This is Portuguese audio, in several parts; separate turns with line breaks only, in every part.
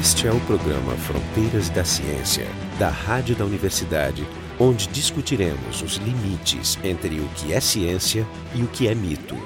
Este é o programa Fronteiras da Ciência, da Rádio da Universidade, onde discutiremos os limites entre o que é ciência e o que é mito.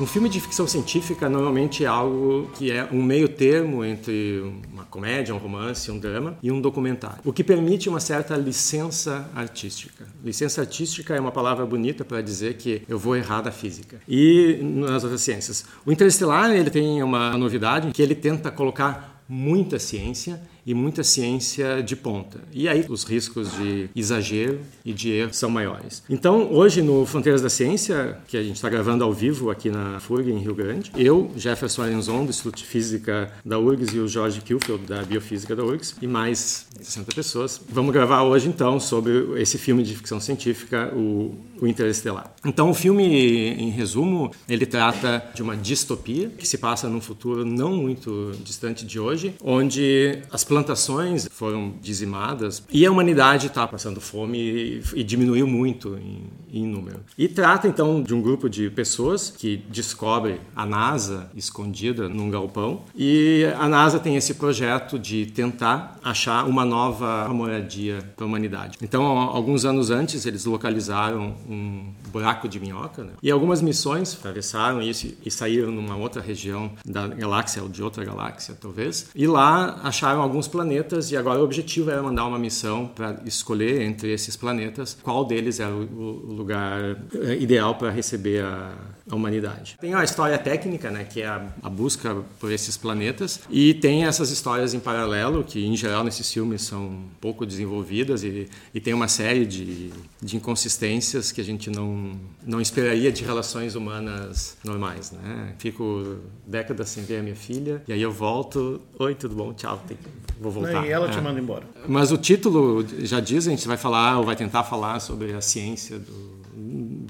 Um filme de ficção científica normalmente é algo que é um meio termo entre uma comédia, um romance, um drama e um documentário, o que permite uma certa licença artística. Licença artística é uma palavra bonita para dizer que eu vou errar da física e nas outras ciências. O Interestelar ele tem uma novidade que ele tenta colocar muita ciência e muita ciência de ponta. E aí os riscos de exagero e de erro são maiores. Então, hoje no Fronteiras da Ciência, que a gente está gravando ao vivo aqui na FURG, em Rio Grande, eu, Jefferson Arenzon, do Instituto de Física da URGS, e o Jorge Kilfield, da Biofísica da URGS, e mais 60 pessoas, vamos gravar hoje então sobre esse filme de ficção científica, o, o Interestelar. Então, o filme, em resumo, ele trata de uma distopia que se passa num futuro não muito distante de hoje, onde as plantações foram dizimadas e a humanidade está passando fome e, e, diminuiu muito em, em, número. E trata então de um grupo de pessoas que descobre a NASA escondida num galpão e a NASA tem esse projeto de tentar achar uma nova moradia para a humanidade. Então, alguns anos antes, eles localizaram um buraco de minhoca né? e algumas missões atravessaram isso e saíram numa outra região da galáxia ou de outra galáxia, talvez, e lá acharam alguns planetas e agora o objetivo era mandar uma missão para escolher entre esses planetas qual deles era o lugar eh, ideal para receber a, a humanidade. Tem a história técnica, né, que é a, a, busca por esses planetas, e tem essas histórias em paralelo, que em geral nesses filmes são pouco desenvolvidas, e, e tem uma série de, de inconsistências que a gente não, não esperaria de relações humanas normais. Né? Fico décadas sem ver a minha filha, e aí eu volto, oi, tudo bom, tchau, tem, vou voltar.
E ela
é.
te manda embora.
Mas o título já diz, a gente vai falar, ou vai tentar falar sobre a ciência do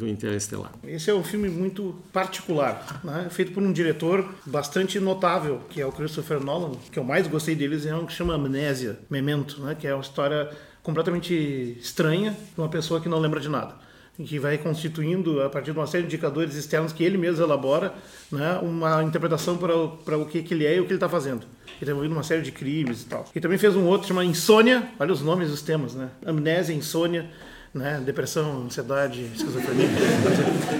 do Interestelar.
Esse é um filme muito particular, né? feito por um diretor bastante notável, que é o Christopher Nolan. O que eu mais gostei deles é um que chama Amnésia, Memento, né? que é uma história completamente estranha de uma pessoa que não lembra de nada que vai constituindo, a partir de uma série de indicadores externos que ele mesmo elabora, né, uma interpretação para o, para o que, que ele é e o que ele está fazendo. Ele está envolvido uma série de crimes e tal. E também fez um outro chamado Insônia, olha os nomes dos temas, né? Amnésia, Insônia, né? Depressão, ansiedade, esquizofrenia.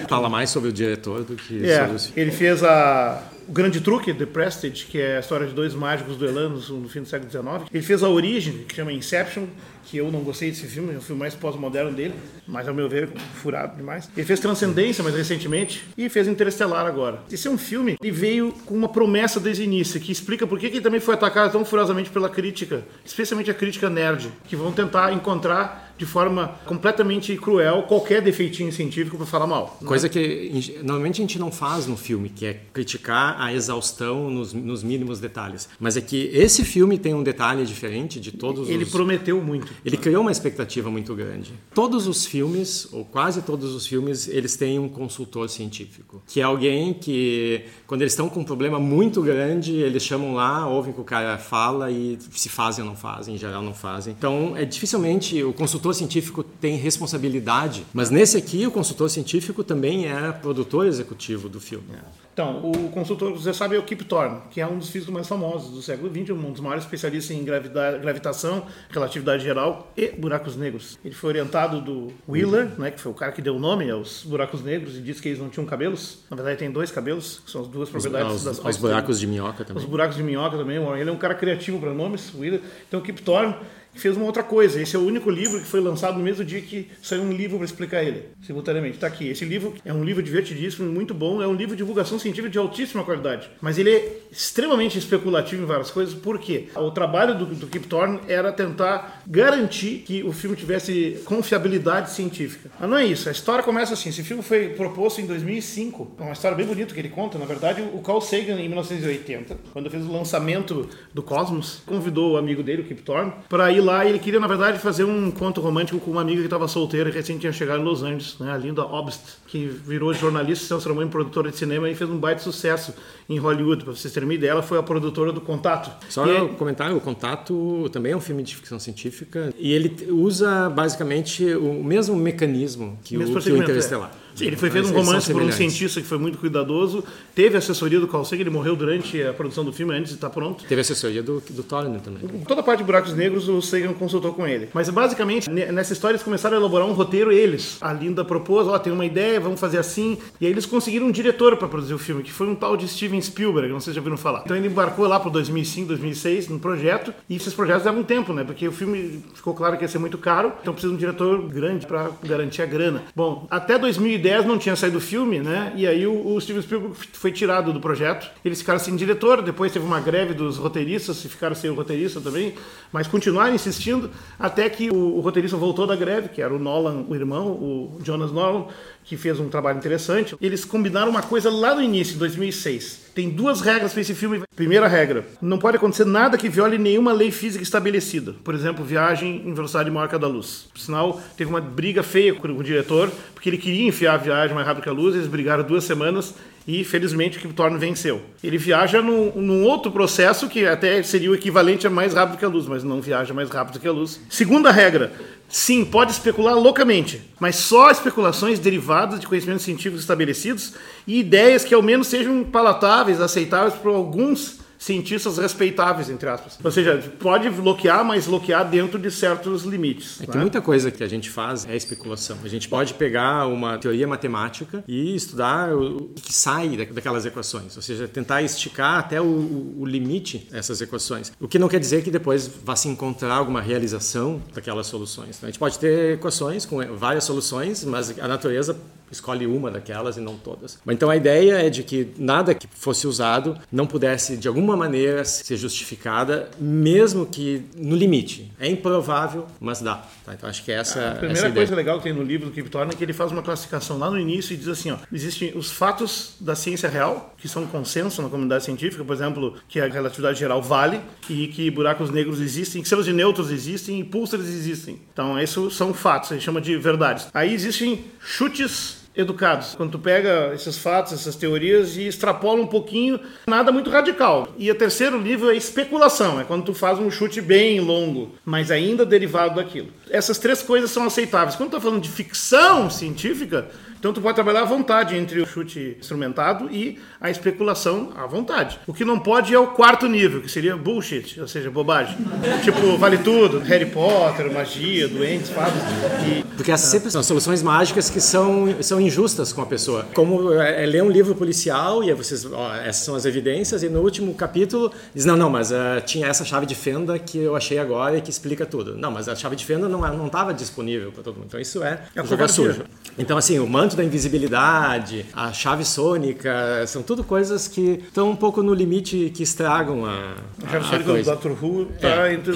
Fala mais sobre o diretor do que
é,
sobre os...
Ele fez a, o Grande Truque, The Prestige, que é a história de dois mágicos duelando no fim do século XIX. Ele fez a Origem, que chama Inception, que eu não gostei desse filme, é o filme mais pós-moderno dele, mas ao meu ver, furado demais. Ele fez Transcendência mais recentemente e fez Interestelar agora. Esse é um filme que veio com uma promessa desde o início, que explica por que ele também foi atacado tão furiosamente pela crítica, especialmente a crítica nerd, que vão tentar encontrar de forma completamente cruel qualquer defeitinho científico para falar mal.
Né? Coisa que normalmente a gente não faz no filme, que é criticar a exaustão nos, nos mínimos detalhes. Mas é que esse filme tem um detalhe diferente de todos
Ele
os...
prometeu muito.
Ele criou uma expectativa muito grande. Todos os filmes, ou quase todos os filmes, eles têm um consultor científico, que é alguém que, quando eles estão com um problema muito grande, eles chamam lá, ouvem o que o cara fala e se fazem ou não fazem, em geral não fazem. Então, é dificilmente o consultor científico tem responsabilidade, mas nesse aqui o consultor científico também é produtor executivo do filme.
Então, o consultor, você sabe, é o Kip Thorne, que é um dos físicos mais famosos do século XX, um dos maiores especialistas em gravitação, relatividade geral e buracos negros. Ele foi orientado do Wheeler, né, que foi o cara que deu o nome aos buracos negros e disse que eles não tinham cabelos. Na verdade, tem dois cabelos, que são as duas propriedades
os,
das
Os buracos de minhoca também.
Os buracos de minhoca também. Ele é um cara criativo para nomes, Wheeler. Então, o Kip Thorne fez uma outra coisa. Esse é o único livro que foi lançado no mesmo dia que saiu um livro para explicar ele, simultaneamente. Está aqui. Esse livro é um livro divertidíssimo, muito bom, é um livro de divulgação científica de altíssima qualidade. Mas ele é extremamente especulativo em várias coisas, por quê? O trabalho do, do Kip Thorne era tentar garantir que o filme tivesse confiabilidade científica. Mas não é isso. A história começa assim. Esse filme foi proposto em 2005. É uma história bem bonita que ele conta. Na verdade, o Carl Sagan, em 1980, quando fez o lançamento do Cosmos, convidou o amigo dele, o Kip Thorne, para ir lá e ele queria, na verdade, fazer um conto romântico com uma amiga que estava solteira e recém tinha chegado em Los Angeles, né? a Linda Obst, que virou jornalista, se transformou em produtora de cinema e fez um baita sucesso em Hollywood. Para vocês terem uma ideia, ela foi a produtora do Contato.
Só um comentário, o Contato também é um filme de ficção científica e ele usa basicamente o mesmo mecanismo que, mesmo o, que o Interestelar.
É. Sim, ele foi feito um romance por um cientista que foi muito cuidadoso. Teve assessoria do Carl Sagan, ele morreu durante a produção do filme, antes de estar pronto.
Teve assessoria do, do Thorne também.
Toda a parte de Buracos Negros o Sagan consultou com ele. Mas basicamente, nessa história eles começaram a elaborar um roteiro eles. A Linda propôs, ó, oh, tem uma ideia, vamos fazer assim. E aí eles conseguiram um diretor para produzir o filme, que foi um tal de Steven Spielberg, não sei se já ouviram falar. Então ele embarcou lá para 2005, 2006 no projeto, e esses projetos levam tempo, né? Porque o filme ficou claro que ia ser muito caro, então precisa de um diretor grande para garantir a grana. Bom, até 2010 não tinha saído o filme, né? E aí o, o Steven Spielberg foi tirado do projeto. Eles ficaram sem diretor, depois teve uma greve dos roteiristas, ficaram sem o roteirista também, mas continuaram insistindo até que o, o roteirista voltou da greve, que era o Nolan, o irmão, o Jonas Nolan, que fez um trabalho interessante. Eles combinaram uma coisa lá no início, em 2006. Tem duas regras para esse filme. Primeira regra: não pode acontecer nada que viole nenhuma lei física estabelecida. Por exemplo, viagem em velocidade maior que a da luz. Por sinal, teve uma briga feia com o diretor, porque ele queria enfiar a viagem mais rápido que a luz. Eles brigaram duas semanas e felizmente o Kip Thorne venceu. Ele viaja num, num, outro processo que até seria o equivalente a mais rápido que a luz, mas não viaja mais rápido que a luz. Segunda regra: sim, pode especular loucamente, mas só especulações derivadas de conhecimentos científicos estabelecidos e ideias que ao menos sejam palatáveis, aceitáveis por alguns cientistas respeitáveis, entre aspas. Ou seja, pode bloquear, mas bloquear dentro de certos limites.
É, né? Tem muita coisa que a gente faz é especulação. A gente pode pegar uma teoria matemática e estudar o que sai daquelas equações, ou seja, tentar esticar até o, o limite dessas equações. O que não quer dizer que depois vá se encontrar alguma realização daquelas soluções. Né? A gente pode ter equações com várias soluções, mas a natureza escolhe uma daquelas e não todas. Então a ideia é de que nada que fosse usado não pudesse de alguma maneira ser justificada, mesmo que no limite. É improvável, mas dá. Tá? Então acho que essa
a primeira
essa
coisa legal que tem no livro do Thorne é que ele faz uma classificação lá no início e diz assim, ó, existem os fatos da ciência real, que são consenso na comunidade científica, por exemplo, que a relatividade geral vale e que buracos negros existem, que selos de nêutrons existem e púlsares existem. Então, esses são fatos, a gente chama de verdades. Aí existem chutes educados. Quando tu pega esses fatos, essas teorias e extrapola um pouquinho, nada muito radical. E o terceiro livro é especulação, é quando tu faz um chute bem longo, mas ainda derivado daquilo. Essas três coisas são aceitáveis. Quando tu tá falando de ficção científica, então tu pode trabalhar à vontade entre o chute instrumentado e a especulação à vontade. O que não pode é o quarto nível, que seria bullshit, ou seja, bobagem. tipo, vale tudo, Harry Potter, magia, doentes, fadas. E...
Porque essas sempre são soluções mágicas que são, são injustas com a pessoa. Como é, é ler um livro policial e aí vocês, ó, essas são as evidências e no último capítulo diz não, não, mas uh, tinha essa chave de fenda que eu achei agora e que explica tudo. Não, mas a chave de fenda não não estava disponível para todo mundo. Então isso é, é jogar sujo. Então assim, o manto da invisibilidade, a chave sônica, são tudo coisas que estão um pouco no limite que estragam a.
A chave sônica do Dr. Who está é. entre,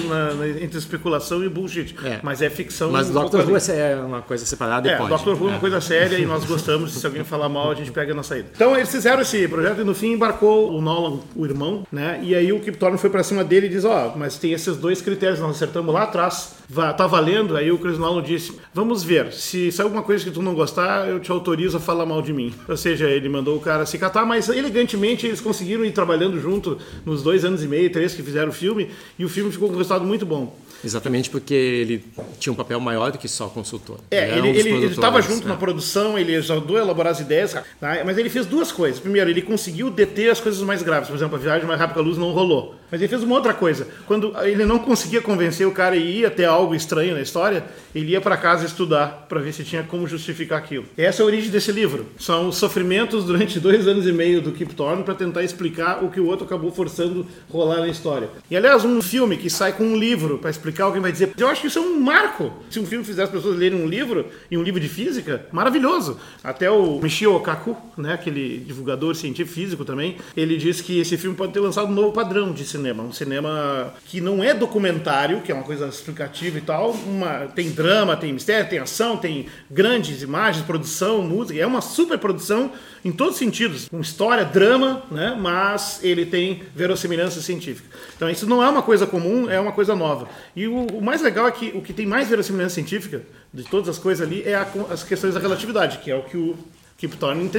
entre especulação e bullshit. É. Mas é ficção.
Mas o Dr. Who é uma coisa separada
é,
e pode.
Dr. Who é uma é. coisa séria e nós gostamos. Se alguém falar mal, a gente pega na saída. Então eles fizeram esse projeto e no fim embarcou o Nolan, o irmão, né? E aí o Kip Thorne foi para cima dele e diz: Ó, oh, mas tem esses dois critérios, nós acertamos lá atrás. Tá valendo? Aí o Chris Nolan disse: Vamos ver, se, se alguma coisa que tu não gostar, eu te autorizo a falar mal de mim. Ou seja, ele mandou o cara se catar, mas elegantemente eles conseguiram ir trabalhando junto nos dois anos e meio, três que fizeram o filme, e o filme ficou com um resultado muito bom.
Exatamente porque ele tinha um papel maior do que só consultor.
É, ele estava um junto é. na produção, ele ajudou a elaborar as ideias, tá? mas ele fez duas coisas. Primeiro, ele conseguiu deter as coisas mais graves. Por exemplo, a viagem mais rápida a luz não rolou. Mas ele fez uma outra coisa. Quando ele não conseguia convencer o cara e ia ter algo estranho na história, ele ia para casa estudar para ver se tinha como justificar aquilo. Essa é a origem desse livro. São os sofrimentos durante dois anos e meio do Kip Thorne para tentar explicar o que o outro acabou forçando rolar na história. E aliás, um filme que sai com um livro para explicar, alguém vai dizer, eu acho que isso é um marco. Se um filme fizer as pessoas lerem um livro e um livro de física, maravilhoso. Até o Michio Okaku, né, aquele divulgador científico físico também, ele disse que esse filme pode ter lançado um novo padrão de cinema, um cinema que não é documentário, que é uma coisa explicativa e tal, uma, tem drama, tem mistério, tem ação, tem grandes imagens, produção, música, é uma super produção em todos os sentidos, com história, drama, né? mas ele tem verossimilhança científica. Então isso não é uma coisa comum, é uma coisa nova. E o, o mais legal é que o que tem mais verossimilhança científica de todas as coisas ali é a, as questões da relatividade, que é o que o Kip Thorne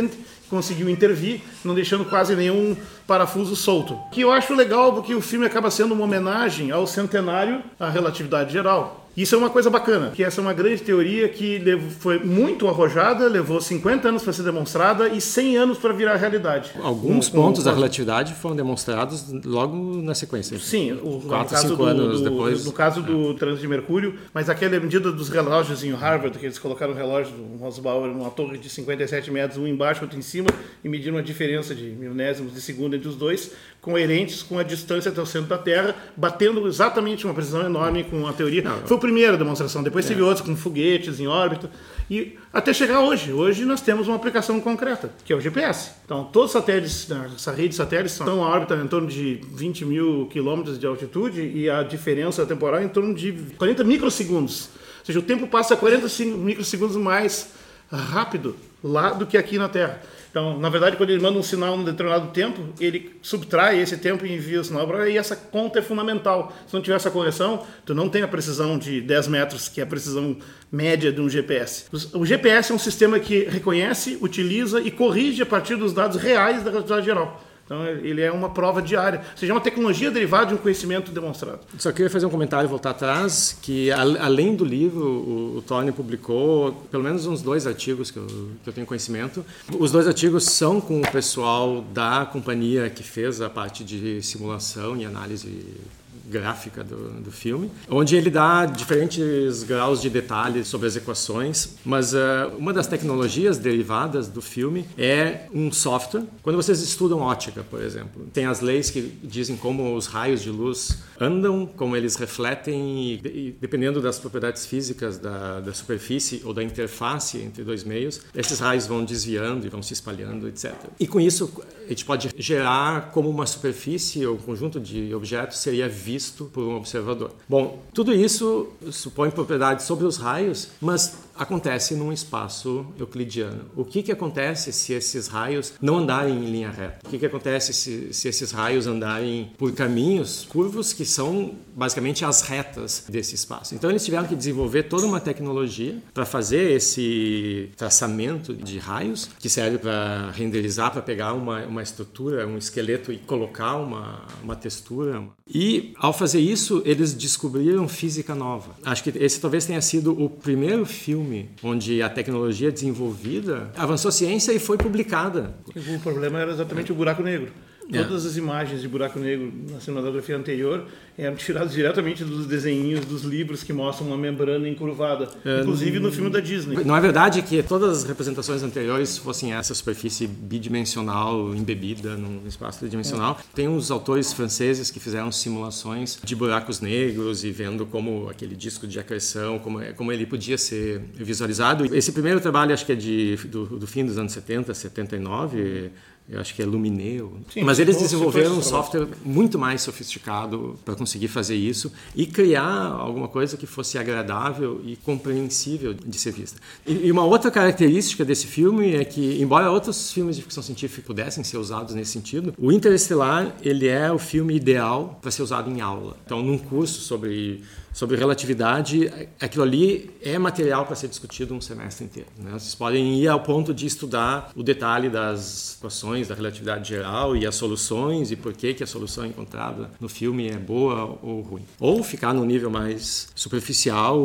conseguiu intervir, não deixando quase nenhum parafuso solto. Que eu acho legal porque o filme acaba sendo uma homenagem ao centenário à relatividade geral. Isso é uma coisa bacana, que essa é uma grande teoria que foi muito arrojada, levou 50 anos para ser demonstrada e 100 anos para virar realidade.
Alguns com, pontos com... da relatividade foram demonstrados logo na sequência.
Sim, o, 4, 5 anos do, depois. No caso do é. trânsito de Mercúrio, mas aquela medida dos relógios em Harvard, que eles colocaram o relógio do Rosbauer numa torre de 57 metros, um embaixo, outro em cima, e mediram a diferença de milésimos de segundo entre os dois, coerentes com a distância até o centro da Terra, batendo exatamente uma precisão enorme com a teoria. Não, Foi a primeira demonstração, depois é. teve outros com foguetes em órbita, e até chegar hoje. Hoje nós temos uma aplicação concreta, que é o GPS. Então, todos os satélites, né, essa rede de satélites, estão a órbita em torno de 20 mil quilômetros de altitude e a diferença temporal é em torno de 40 microsegundos. Ou seja, o tempo passa 40 microsegundos mais rápido lá do que aqui na Terra. Então, na verdade, quando ele manda um sinal num determinado tempo, ele subtrai esse tempo e envia o sinal para e essa conta é fundamental. Se não tiver essa correção, tu não tem a precisão de 10 metros, que é a precisão média de um GPS. O GPS é um sistema que reconhece, utiliza e corrige a partir dos dados reais da relatividade geral. Então ele é uma prova diária, ou seja, é uma tecnologia derivada de um conhecimento demonstrado.
Só queria fazer um comentário voltar atrás, que além do livro, o, o Tony publicou pelo menos uns dois artigos que eu, que eu tenho conhecimento. Os dois artigos são com o pessoal da companhia que fez a parte de simulação e análise gráfica do, do filme, onde ele dá diferentes graus de detalhes sobre as equações, mas uh, uma das tecnologias derivadas do filme é um software. Quando vocês estudam ótica, por exemplo, tem as leis que dizem como os raios de luz andam, como eles refletem, e, dependendo das propriedades físicas da, da superfície ou da interface entre dois meios, esses raios vão desviando e vão se espalhando, etc. E com isso, a gente pode gerar como uma superfície ou um conjunto de objetos seria visto por um observador. Bom, tudo isso supõe propriedades sobre os raios, mas acontece num espaço euclidiano. O que, que acontece se esses raios não andarem em linha reta? O que, que acontece se, se esses raios andarem por caminhos curvos que são basicamente as retas desse espaço? Então eles tiveram que desenvolver toda uma tecnologia para fazer esse traçamento de raios que serve para renderizar, para pegar uma, uma estrutura, um esqueleto e colocar uma, uma textura. E ao fazer isso, eles descobriram física nova. Acho que esse talvez tenha sido o primeiro filme onde a tecnologia desenvolvida avançou a ciência e foi publicada.
O problema era exatamente o buraco negro. É. Todas as imagens de buraco negro na cinematografia anterior eram tiradas diretamente dos desenhinhos dos livros que mostram uma membrana encurvada, é, inclusive no filme da Disney.
Não é verdade que todas as representações anteriores fossem essa superfície bidimensional embebida num espaço tridimensional. É. Tem uns autores franceses que fizeram simulações de buracos negros e vendo como aquele disco de acreção, como, é, como ele podia ser visualizado. Esse primeiro trabalho acho que é de, do, do fim dos anos 70, 79, eu acho que é Lumineo. Sim, Mas eles desenvolveram um software muito mais sofisticado para conseguir fazer isso e criar alguma coisa que fosse agradável e compreensível de ser vista. E uma outra característica desse filme é que, embora outros filmes de ficção científica pudessem ser usados nesse sentido, o Interestelar ele é o filme ideal para ser usado em aula. Então, num curso sobre sobre relatividade, aquilo ali é material para ser discutido um semestre inteiro. Né? Vocês podem ir ao ponto de estudar o detalhe das equações da relatividade geral e as soluções e por que, que a solução encontrada no filme é boa ou ruim. Ou ficar no nível mais superficial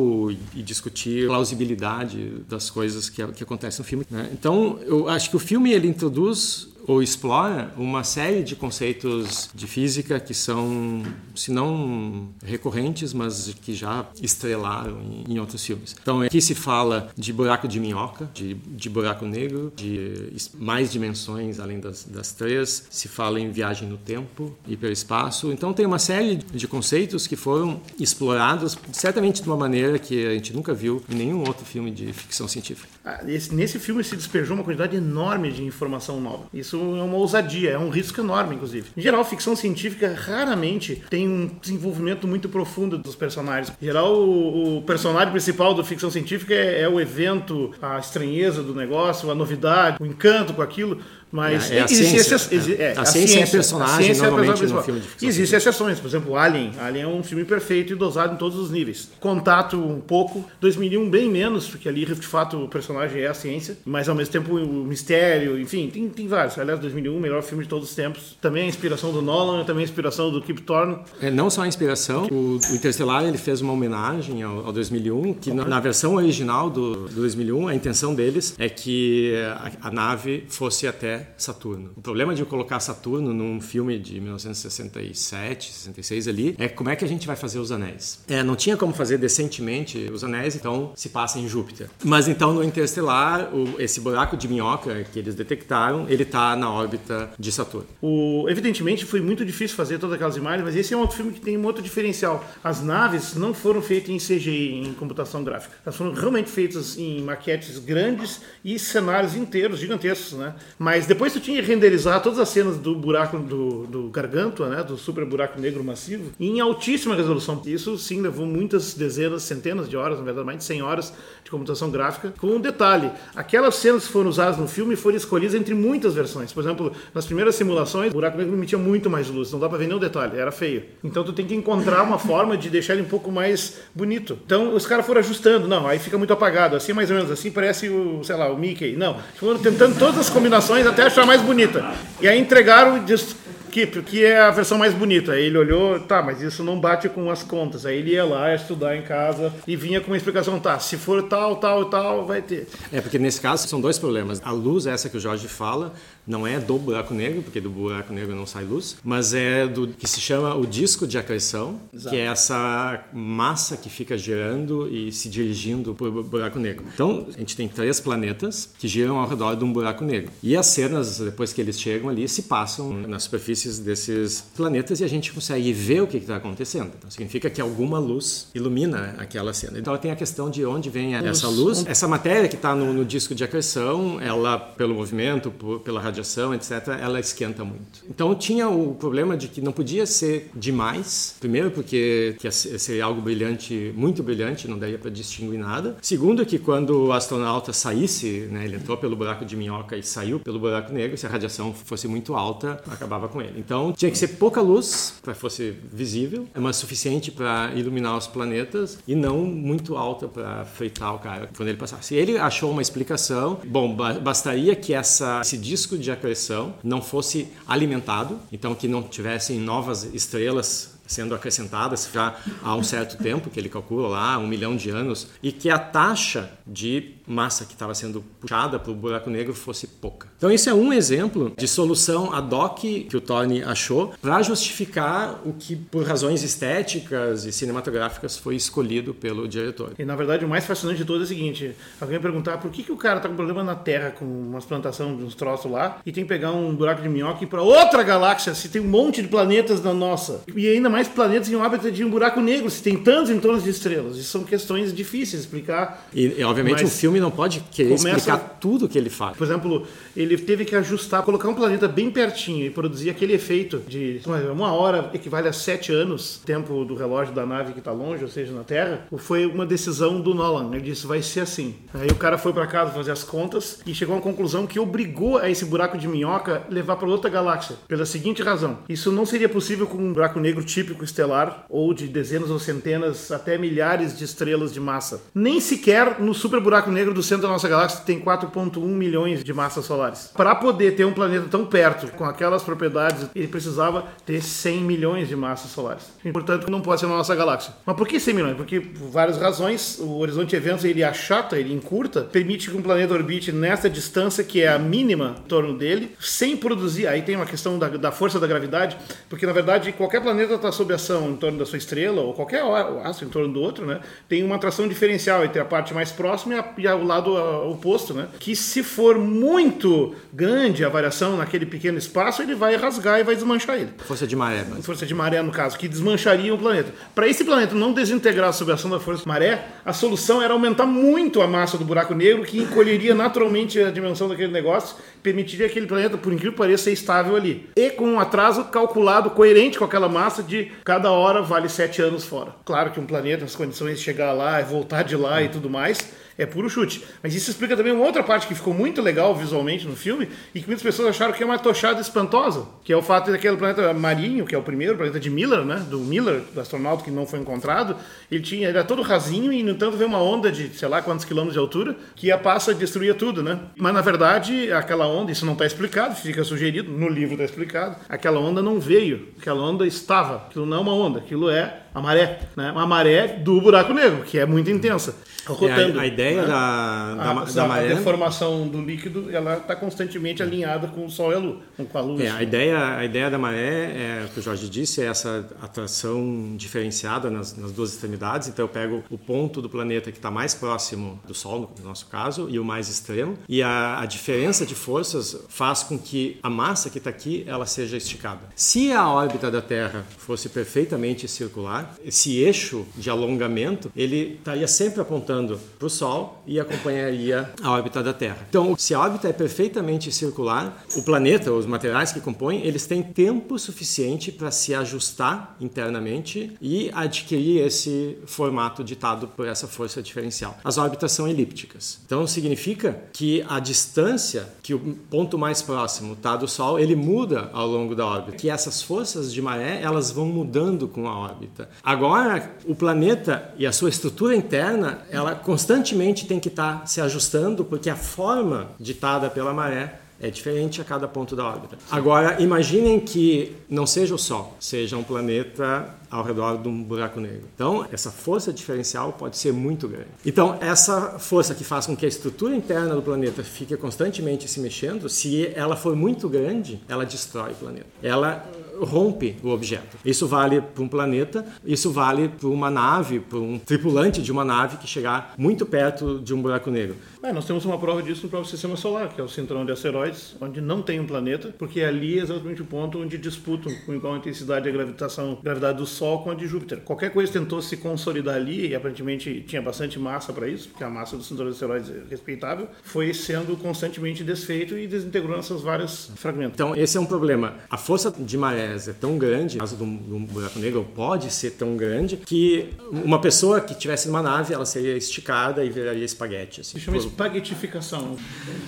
e discutir a plausibilidade das coisas que, que acontecem no filme. Né? Então, eu acho que o filme ele introduz ou explora uma série de conceitos de física que são, se não recorrentes, mas que já estrelaram em, outros filmes. Então aqui se fala de buraco de minhoca, de, de buraco negro, de mais dimensões além das, das três, se fala em viagem no tempo, hiperespaço. Então tem uma série de conceitos que foram explorados certamente de uma maneira que a gente nunca viu em nenhum outro filme de ficção científica.
Ah, esse, nesse filme se despejou uma quantidade enorme de informação nova. Isso isso é uma ousadia, é um risco enorme, inclusive. Em geral, ficção científica raramente tem um desenvolvimento muito profundo dos personagens. Em geral, o, o personagem principal da ficção científica é, é o evento, a estranheza do negócio, a novidade, o encanto com aquilo. Mas
é, é a ciência. é, a, a, ciência, é personagem a ciência normalmente é no filme.
Existem exceções, por exemplo, Alien. Alien é um filme perfeito e dosado em todos os níveis. Contato um pouco, 2001 bem menos, porque ali de fato o personagem é a ciência, mas ao mesmo tempo o mistério, enfim, tem, tem vários. aliás, 2001, melhor filme de todos os tempos. Também a inspiração do Nolan, também a inspiração do Kip Thorne.
É, não só a inspiração, o, o Interstellar ele fez uma homenagem ao, ao 2001, que na, na, versão original do, do, 2001, a intenção deles é que a, a, nave fosse até Saturno. O problema de colocar Saturno num filme de 1967, 66 ali, é como é que a gente vai fazer os anéis. É, não tinha como fazer decentemente os anéis, então se passa em Júpiter. Mas então no Interstellar, o, esse buraco de minhoca que eles detectaram, ele está na órbita de Saturno.
O, evidentemente foi muito difícil fazer todas aquelas imagens, mas esse é um outro filme que tem um outro diferencial. As naves não foram feitas em CGI, em computação gráfica. Elas foram realmente feitas em maquetes grandes e cenários inteiros, gigantescos, né? Mas depois tu tinha que renderizar todas as cenas do buraco do, do Gargantua, né? Do super buraco negro massivo, em altíssima resolução. Isso sim levou muitas dezenas, centenas de horas, na verdade mais de 100 horas de computação gráfica. Com um detalhe, aquelas cenas que foram usadas no filme foram escolhidas entre muitas versões. Por exemplo, nas primeiras simulações, o buraco negro emitia muito mais luz, não dá para ver nenhum detalhe, era feio. Então tu tem que encontrar uma forma de deixar ele um pouco mais bonito. Então os caras foram ajustando, não, aí fica muito apagado, assim mais ou menos, assim parece o, sei lá, o Mickey. Não, foram tentando todas as combinações até achar mais bonita. E aí entregaram e disse, que, que é a versão mais bonita. Aí ele olhou, tá, mas isso não bate com as contas. Aí ele ia lá estudar em casa e vinha com uma explicação, tá, se for tal, tal, tal, vai ter.
É, porque nesse caso são dois problemas. A luz, essa que o Jorge fala, não é do buraco negro, porque do buraco negro não sai luz, mas é do que se chama o disco de acreção, Exato. que é essa massa que fica girando e se dirigindo para o buraco negro. Então, a gente tem três planetas que giram ao redor de um buraco negro. E as cenas, depois que eles chegam ali, se passam na superfície desses planetas e a gente consegue ver o que está acontecendo. Então, significa que alguma luz ilumina aquela cena. Então, tem a questão de onde vem essa luz. Essa matéria que está no, no disco de acreção, ela, pelo movimento, por, pela radiação, etc., ela esquenta muito. Então tinha o problema de que não podia ser demais. Primeiro, porque ia ser algo brilhante, muito brilhante, não daria para distinguir nada. Segundo, que quando o astronauta saísse, né, ele entrou pelo buraco de minhoca e saiu pelo buraco negro, se a radiação fosse muito alta, acabava com ele. Então tinha que ser pouca luz para fosse visível, mas suficiente para iluminar os planetas e não muito alta para fritar o cara quando ele passasse. Ele achou uma explicação. Bom, bastaria que essa, esse disco de acreção não fosse alimentado, então que não tivessem novas estrelas sendo acrescentadas já há um certo tempo, que ele calcula lá, um milhão de anos, e que a taxa de massa que estava sendo puxada para o buraco negro fosse pouca. Então, isso é um exemplo de solução ad hoc que o Tony achou para justificar o que, por razões estéticas e cinematográficas, foi escolhido pelo diretor.
E, na verdade, o mais fascinante de tudo é o seguinte: alguém perguntar por que, que o cara está com problema na Terra com umas plantações de uns troços lá e tem que pegar um buraco de minhoca e ir para outra galáxia se tem um monte de planetas na nossa. E ainda mais planetas em órbita de um buraco negro, se tem tantos em torno de estrelas. Isso são questões difíceis de explicar.
E, e obviamente, o filme não pode querer começa... explicar tudo que ele faz.
Por exemplo, ele teve que ajustar, colocar um planeta bem pertinho e produzir aquele efeito de uma hora equivale a sete anos, tempo do relógio da nave que está longe, ou seja, na Terra. Foi uma decisão do Nolan. Ele disse, vai ser assim. Aí o cara foi para casa fazer as contas e chegou a uma conclusão que obrigou a esse buraco de minhoca levar para outra galáxia. Pela seguinte razão: isso não seria possível com um buraco negro típico estelar ou de dezenas ou centenas até milhares de estrelas de massa. Nem sequer no super buraco negro do centro da nossa galáxia tem 4,1 milhões de massas solares. Para poder ter um planeta tão perto, com aquelas propriedades, ele precisava ter 100 milhões de massas solares. E, portanto, não pode ser na nossa galáxia. Mas por que 100 milhões? Porque, por várias razões, o horizonte de eventos ele achata, ele encurta, permite que um planeta orbite nessa distância, que é a mínima em torno dele, sem produzir. Aí tem uma questão da, da força da gravidade, porque, na verdade, qualquer planeta está sob ação em torno da sua estrela, ou qualquer astro em torno do outro, né? Tem uma atração diferencial entre a parte mais próxima e, a, e o lado oposto, né? Que se for muito grande a variação naquele pequeno espaço, ele vai rasgar e vai desmanchar ele.
Força de maré. Mas...
Força de maré, no caso, que desmancharia o planeta. Para esse planeta não desintegrar sob a ação da força de maré, a solução era aumentar muito a massa do buraco negro, que encolheria naturalmente a dimensão daquele negócio, permitiria aquele planeta, por incrível que pareça, ser estável ali. E com um atraso calculado, coerente com aquela massa de cada hora vale sete anos fora. Claro que um planeta, nas condições de chegar lá voltar de lá e tudo mais, É puro chute. Mas isso explica também uma outra parte que ficou muito legal visualmente no filme e que muitas pessoas acharam que é uma tochada espantosa, que é o fato daquele planeta marinho, que é o primeiro planeta de Miller, né? Do Miller, do astronauta que não foi encontrado. Ele tinha, era todo rasinho e, no entanto, veio uma onda de sei lá quantos quilômetros de altura que ia passar e destruía tudo, né? Mas na verdade, aquela onda, isso não está explicado, fica sugerido, no livro está explicado, aquela onda não veio, aquela onda estava. Aquilo não é uma onda, aquilo é a maré, né? Uma maré do buraco negro, que é muito intensa.
Rotando, é, a, a, ideia né? da, da, a, da, maré...
A deformação do líquido, ela está constantemente alinhada com o Sol e a Lua, com a Lua.
É, a, ideia, a ideia da maré, é, o que o Jorge disse, é essa atração diferenciada nas, nas duas extremidades. Então eu pego o ponto do planeta que está mais próximo do Sol, no nosso caso, e o mais extremo. E a, a diferença de forças faz com que a massa que está aqui, ela seja esticada. Se a órbita da Terra fosse perfeitamente circular, esse eixo de alongamento, ele estaria sempre apontando para o Sol e acompanharia a órbita da Terra. Então, se a órbita é perfeitamente circular, o planeta, os materiais que compõem, eles têm tempo suficiente para se ajustar internamente e adquirir esse formato ditado por essa força diferencial. As órbitas são elípticas. Então, significa que a distância que o ponto mais próximo está do Sol, ele muda ao longo da órbita. Que essas forças de maré, elas vão mudando com a órbita. Agora, o planeta e a sua estrutura interna, ela constantemente tem que estar tá se ajustando, porque a forma ditada pela maré é diferente a cada ponto da órbita. Agora, imaginem que não seja o Sol, seja um planeta ao redor de um buraco negro. Então, essa força diferencial pode ser muito grande. Então, essa força que faz com que a estrutura interna do planeta fique constantemente se mexendo, se ela for muito grande, ela destrói o planeta. Ela rompe o objeto. Isso vale para um planeta, isso vale para uma nave, para um tripulante de uma nave que chegar muito perto de um buraco negro.
É, nós temos uma prova disso no próprio sistema solar, que é o cinturão de asteroides, onde não tem um planeta, porque ali é exatamente o ponto onde disputam com igual intensidade a gravitação, a gravidade do Sol com a de Júpiter. Qualquer coisa tentou se consolidar ali, e aparentemente tinha bastante massa para isso, porque a massa do cinturão de asteroides é respeitável, foi sendo constantemente desfeito e desintegrou nessas vários fragmentos.
Então, esse é um problema. A força de marés é tão grande, no caso de um, buraco negro, pode ser tão grande, que uma pessoa que tivesse numa nave, ela seria esticada e viraria espaguete. Assim.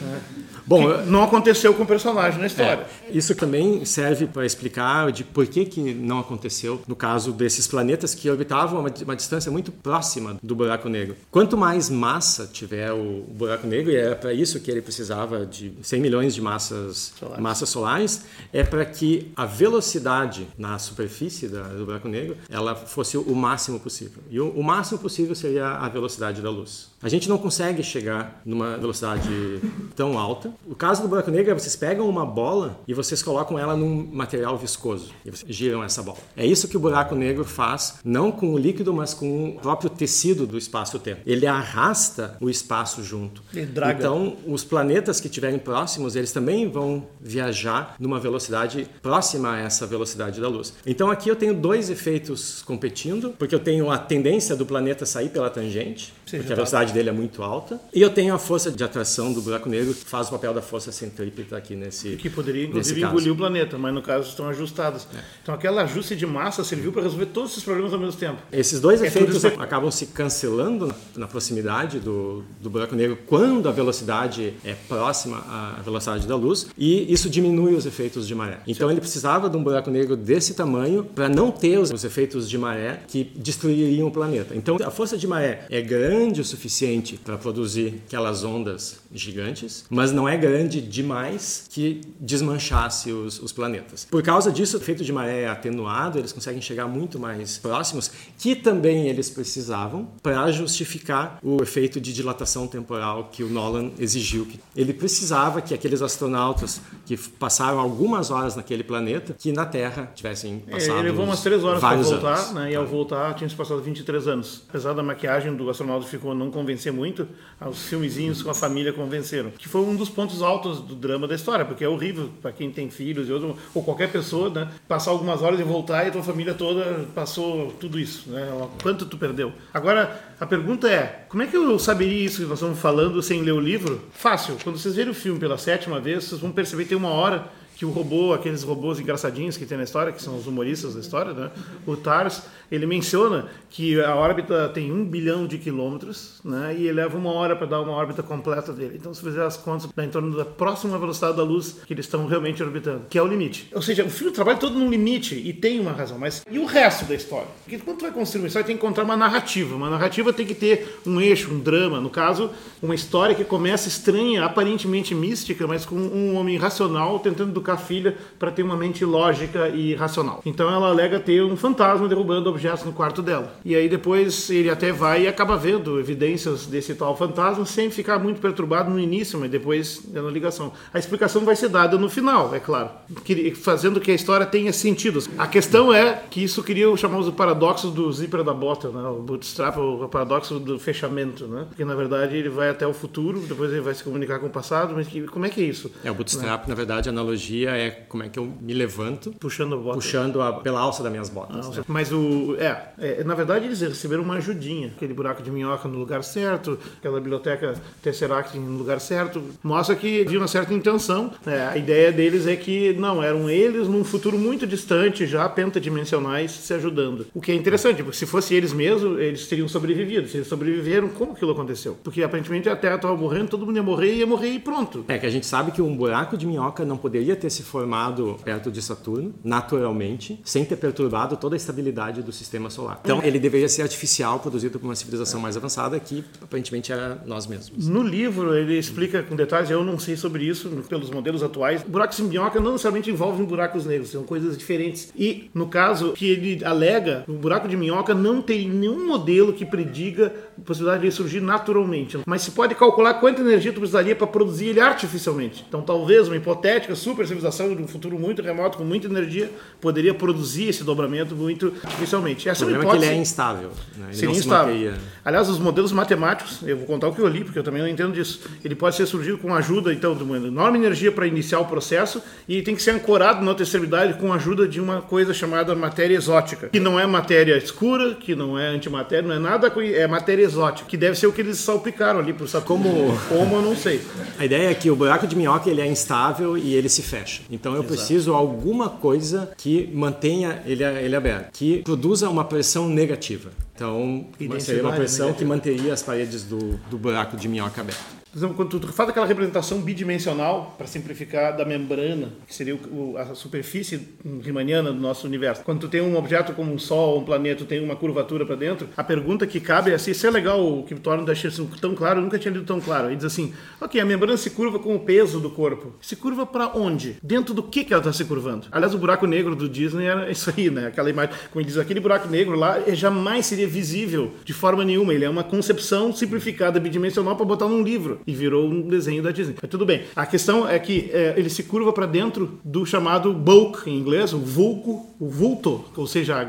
É. Bom, que não aconteceu com o personagem na história.
É, isso também serve para explicar de por que, que não aconteceu no caso desses planetas que orbitavam uma, uma distância muito próxima do buraco negro. Quanto mais massa tiver o, buraco negro, e era para isso que ele precisava de 100 milhões de massas solares, massas solares é para que a velocidade na superfície da, do buraco negro ela fosse o máximo possível. E o, o máximo possível seria a velocidade da luz. A gente não consegue chegar numa velocidade tão alta. O caso do buraco negro é vocês pegam uma bola e vocês colocam ela num material viscoso e vocês giram essa bola. É isso que o buraco negro faz, não com o líquido, mas com o próprio tecido do espaço-tempo. Ele arrasta o espaço junto. Então, os planetas que estiverem próximos, eles também vão viajar numa velocidade próxima a essa velocidade da luz. Então, aqui eu tenho dois efeitos competindo, porque eu tenho a tendência do planeta sair pela tangente, Sim, porque a velocidade dele é muito alta. E eu tenho a força de atração do buraco negro, que faz o papel da força centrípeta aqui nesse
Que poderia, inclusive, engolir o planeta, mas no caso estão ajustados. É. Então, aquele ajuste de massa serviu para resolver todos esses problemas ao mesmo tempo.
Esses dois é efeitos acabam se cancelando na, proximidade do, do buraco negro quando a velocidade é próxima à velocidade da luz, e isso diminui os efeitos de maré. Então, ele precisava de um buraco negro desse tamanho para não ter os efeitos de maré que destruiriam o planeta. Então, a força de maré é grande o suficiente para produzir aquelas ondas gigantes, mas não é grande demais que desmanchasse os, os planetas. Por causa disso, o efeito de maré é atenuado, eles conseguem chegar muito mais próximos, que também eles precisavam para justificar o efeito de dilatação temporal que o Nolan exigiu. Ele precisava que aqueles astronautas que passaram algumas horas naquele planeta, que na Terra tivessem passado.
É, ele levou umas três horas para voltar, né? E ao voltar tinha se passado 23 anos. Apesar da maquiagem do astronauta ficou não convencer muito, os filmezinhos com a família convenceram. Que foi um dos pontos altos do drama da história, porque é horrível para quem tem filhos ou, ou qualquer pessoa, né? Passar algumas horas e voltar e a tua família toda passou tudo isso, né? Quanto tu perdeu? Agora, a pergunta é, como é que eu saberia isso que nós estamos falando sem ler o livro? Fácil. Quando vocês verem o filme pela sétima vez, vocês vão perceber que tem uma hora que o robô, aqueles robôs engraçadinhos que tem na história, que são os humoristas da história, né? o TARS, ele menciona que a órbita tem um bilhão de quilômetros né? e ele leva uma hora para dar uma órbita completa dele. Então, se fizer as contas, dá em torno da próxima velocidade da luz que eles estão realmente orbitando, que é o limite. Ou seja, o filme trabalha todo no limite e tem uma razão, mas e o resto da história? Porque quando tu vai construir uma história, tem que encontrar uma narrativa. Uma narrativa tem que ter um eixo, um drama. No caso, uma história que começa estranha, aparentemente mística, mas com um homem racional tentando educar a filha para ter uma mente lógica e racional. Então ela alega ter um fantasma derrubando objetos no quarto dela. E aí depois ele até vai e acaba vendo evidências desse tal fantasma sem ficar muito perturbado no início, mas depois dando ligação. A explicação vai ser dada no final, é claro, fazendo que a história tenha sentido. A questão é que isso queria o chamado paradoxo do zíper da bota, né? o bootstrap, o paradoxo do fechamento, né? porque na verdade ele vai até o futuro, depois ele vai se comunicar com o passado, mas que, como é que é isso?
É, o bootstrap, né? na verdade, a analogia é como é que eu me levanto
puxando a bota.
Puxando a, pela alça das minhas botas. Né?
Mas o. É, é, na verdade eles receberam uma ajudinha. Aquele buraco de minhoca no lugar certo, aquela biblioteca Tesseract no lugar certo. Mostra que havia uma certa intenção. Né? A ideia deles é que não, eram eles num futuro muito distante, já pentadimensionais, se ajudando. O que é interessante, porque se fosse eles mesmos, eles teriam sobrevivido. Se eles sobreviveram, como aquilo aconteceu? Porque aparentemente a Terra estava morrendo, todo mundo ia morrer, ia morrer e pronto.
É que a gente sabe que um buraco de minhoca não poderia ter se formado perto de Saturno, naturalmente, sem ter perturbado toda a estabilidade do sistema solar. Então, ele deveria ser artificial, produzido por uma civilização mais avançada, que aparentemente era nós mesmos.
No livro, ele explica com detalhes, eu não sei sobre isso, pelos modelos atuais. Buracos de minhoca não necessariamente envolvem buracos negros, são coisas diferentes. E, no caso que ele alega, o buraco de minhoca não tem nenhum modelo que prediga a possibilidade de surgir naturalmente. Mas se pode calcular quanta energia tu precisaria para produzir ele artificialmente. Então, talvez uma hipotética super civilização de um futuro muito remoto, com muita energia, poderia produzir esse dobramento muito artificialmente.
Essa o problema hipótese, é que ele é instável. Né? Ele
seria instável. Aliás, os modelos matemáticos, eu vou contar o que eu li, porque eu também não entendo disso. Ele pode ser surgido com ajuda, então, de uma enorme energia para iniciar o processo e tem que ser ancorado na outra extremidade com a ajuda de uma coisa chamada matéria exótica, que não é matéria escura, que não é antimatéria, não é nada, é matéria exótica, que deve ser o que eles salpicaram ali para o
Como...
Como eu não sei.
A ideia é que o buraco de minhoca ele é instável e ele se fecha. Então eu Exato. preciso alguma coisa que mantenha ele, ele aberto, que produza uma pressão negativa. Então, seria uma pressão negativa. que manteria as paredes do, do buraco de minhoca aberto.
Por exemplo, quando tu faz aquela representação bidimensional, para simplificar, da membrana, que seria o, a superfície riemanniana do nosso universo, quando tu tem um objeto como um Sol, um planeta, tu tem uma curvatura para dentro, a pergunta que cabe é assim, isso é legal, o que torna deixa isso tão claro, eu nunca tinha lido tão claro. Ele diz assim, ok, a membrana se curva com o peso do corpo. Se curva para onde? Dentro do que, que ela está se curvando? Aliás, o buraco negro do Disney era isso aí, né? Aquela imagem, como ele diz, aquele buraco negro lá jamais seria visível de forma nenhuma. Ele é uma concepção simplificada bidimensional para botar num livro e virou um desenho da Disney. Mas tudo bem. A questão é que é, ele se curva para dentro do chamado bulk em inglês, o vulco, o vulto, ou seja,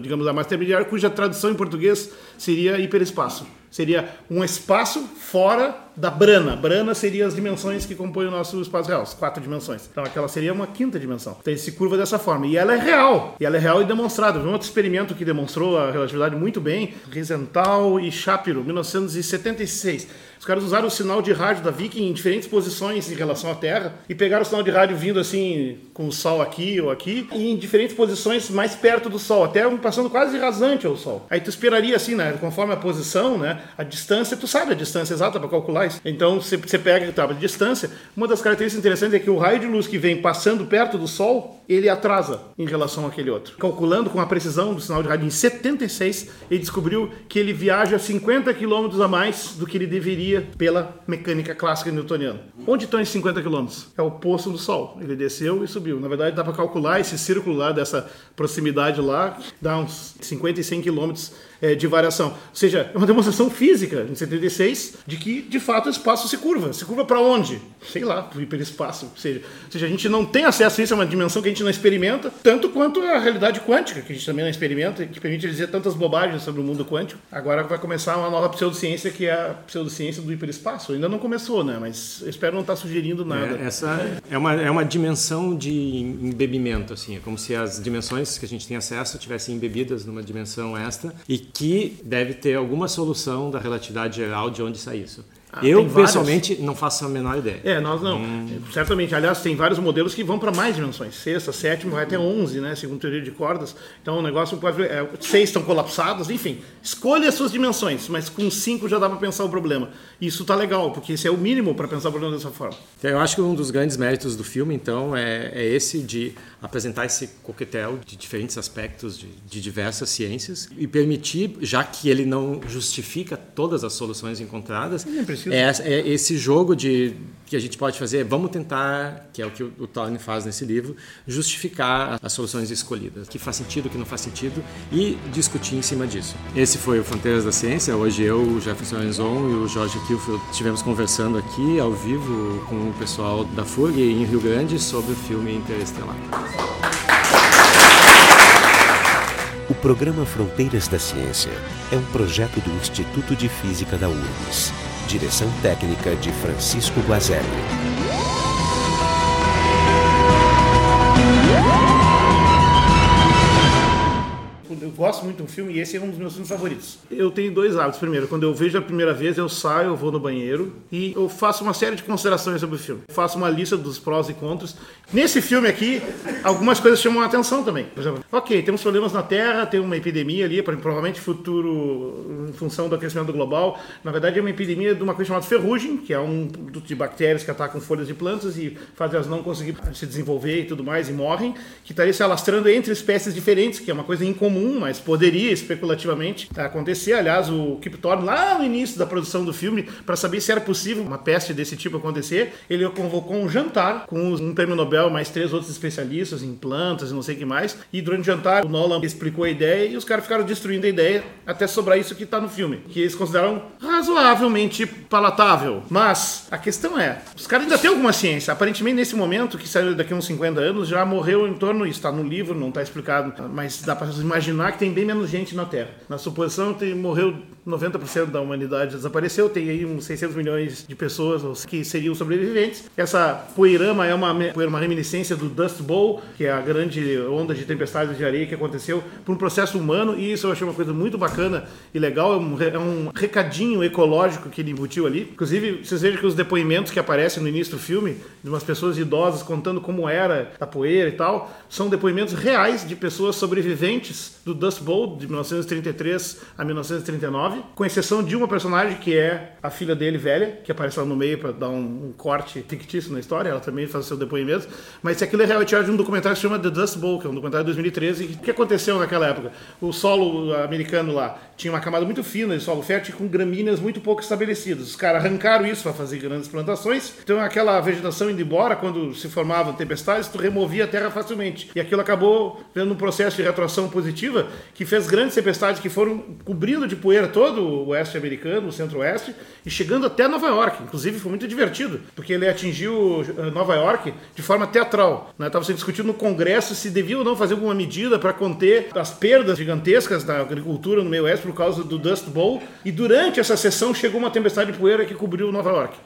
digamos a massa intermediária, cuja tradução em português seria hiperespaço. Seria um espaço fora da brana. Brana seria as dimensões que compõem o nosso espaço real, as quatro dimensões. Então aquela seria uma quinta dimensão. Então ele se curva dessa forma. E ela é real. E ela é real e demonstrada. Um outro experimento que demonstrou a relatividade muito bem, Risenthal e Shapiro, 1976 os caras usaram o sinal de rádio da Viking em diferentes posições em relação à Terra e pegaram o sinal de rádio vindo assim com o Sol aqui ou aqui e em diferentes posições mais perto do Sol, até passando quase rasante ao Sol. Aí tu esperaria assim, né? Conforme a posição, né? A distância, tu sabe a distância exata para calcular isso. Então você, pega a distância. Uma das características interessantes é que o raio de luz que vem passando perto do Sol, ele atrasa em relação àquele outro. Calculando com a precisão do sinal de rádio em 76, ele descobriu que ele viaja 50 km a mais do que ele deveria pela mecânica clássica newtoniana. Onde estão esses 50 quilômetros? É o poço do Sol. Ele desceu e subiu. Na verdade, dá para calcular esse círculo lá, dessa proximidade lá, dá uns 50 e 100 quilômetros é, de variação. Ou seja, é uma demonstração física, em 76, de que, de fato, o espaço se curva. Se curva para onde? Sei lá, para o hiperespaço. Ou seja, ou seja, a gente não tem acesso a isso, é uma dimensão que a gente não experimenta, tanto quanto a realidade quântica, que a gente também não experimenta, que permite dizer tantas bobagens sobre o mundo quântico. Agora vai começar uma nova pseudociência, que é a pseudociência do hiperespaço. Ainda não começou, né? Mas eu espero não estar sugerindo nada.
É, essa é uma, é uma dimensão de embebimento, assim. É como se as dimensões que a gente tem acesso tivessem embebidas numa dimensão extra e que deve ter alguma solução da relatividade geral de onde sai isso.
Ah,
eu, pessoalmente, não faço a menor ideia.
É, nós não. Certamente. Aliás, tem vários modelos que vão para mais dimensões. Sexta, sétima, vai até 11, né? Segundo teoria de cordas. Então o negócio pode. É, seis estão colapsados, enfim. Escolha as suas dimensões, mas com cinco já dá para pensar o problema. Isso tá legal, porque esse é o mínimo para pensar o problema dessa forma.
Eu acho que um dos grandes méritos do filme, então, é, é esse de apresentar esse coquetel de diferentes aspectos de, de diversas ciências e permitir, já que ele não justifica todas as soluções encontradas, é, é esse jogo de que a gente pode fazer, vamos tentar, que é o que o, Thorne faz nesse livro, justificar as soluções escolhidas, que faz sentido, que não faz sentido e discutir em cima disso. Esse foi o Fronteiras da Ciência. Hoje eu, o Jefferson Enzon e o Jorge Kilfield estivemos conversando aqui ao vivo com o pessoal da FURG em Rio Grande sobre o filme Interestelar.
O programa Fronteiras da Ciência é um projeto do Instituto de Física da URGS. Direção técnica de Francisco Guazelli.
Gosto muito do filme e esse é um dos meus filmes favoritos. Eu tenho dois hábitos. Primeiro, quando eu vejo a primeira vez, eu saio, eu vou no banheiro e eu faço uma série de considerações sobre o filme. Eu faço uma lista dos prós e contras. Nesse filme aqui, algumas coisas chamam a atenção também. Por exemplo, ok, temos problemas na Terra, tem uma epidemia ali, provavelmente futuro em função do aquecimento global. Na verdade, é uma epidemia de uma coisa chamada ferrugem, que é um produto de bactérias que atacam folhas de plantas e fazem elas não conseguir se desenvolver e tudo mais e morrem, que estaria se alastrando entre espécies diferentes, que é uma coisa incomum, mas poderia especulativamente acontecer. Aliás, o Kip Thorne, lá no início da produção do filme, para saber se era possível uma peste desse tipo acontecer, ele convocou um jantar com um prêmio Nobel, mais três outros especialistas em plantas e não sei o que mais. E durante o jantar, o Nolan explicou a ideia e os caras ficaram destruindo a ideia até sobrar isso que está no filme, que eles consideram razoavelmente palatável. Mas a questão é, os caras ainda têm alguma ciência. Aparentemente, nesse momento, que saiu daqui a uns 50 anos, já morreu em torno, isso está no livro, não está explicado, mas dá para imaginar que tem bem menos gente na Terra. Na suposição, tem, morreu 90% da humanidade desapareceu, tem aí uns 600 milhões de pessoas que seriam sobreviventes. Essa poeirama é uma, uma reminiscência do Dust Bowl, que é a grande onda de tempestades de areia que aconteceu por um processo humano, e isso eu achei uma coisa muito bacana e legal, é um, é um recadinho ecológico que ele embutiu ali. Inclusive, vocês vejam que os depoimentos que aparecem no início do filme, de umas pessoas idosas contando como era a poeira e tal, são depoimentos reais de pessoas sobreviventes do Dust Bowl de 1933 a 1939, com exceção de uma personagem que é a filha dele velha, que aparece lá no meio para dar um, um, corte fictício na história, ela também faz o seu depoimento, mas se aquilo é real, de um documentário que se chama The Dust Bowl, que é um documentário de 2013, o que aconteceu naquela época? O solo americano lá tinha uma camada muito fina de solo fértil com gramíneas muito pouco estabelecidas. Os caras arrancaram isso para fazer grandes plantações, então aquela vegetação indo embora, quando se formavam tempestades, tu removia a terra facilmente. E aquilo acabou vendo um processo de retroação positiva que fez grandes tempestades que foram cobrindo de poeira todo o oeste americano, o centro-oeste, e chegando até Nova York. Inclusive foi muito divertido, porque ele atingiu Nova York de forma teatral. Estava né? sendo discutido no Congresso se devia ou não fazer alguma medida para conter as perdas gigantescas da agricultura no meio oeste por causa do Dust Bowl. E durante essa sessão chegou uma tempestade de poeira que cobriu Nova York.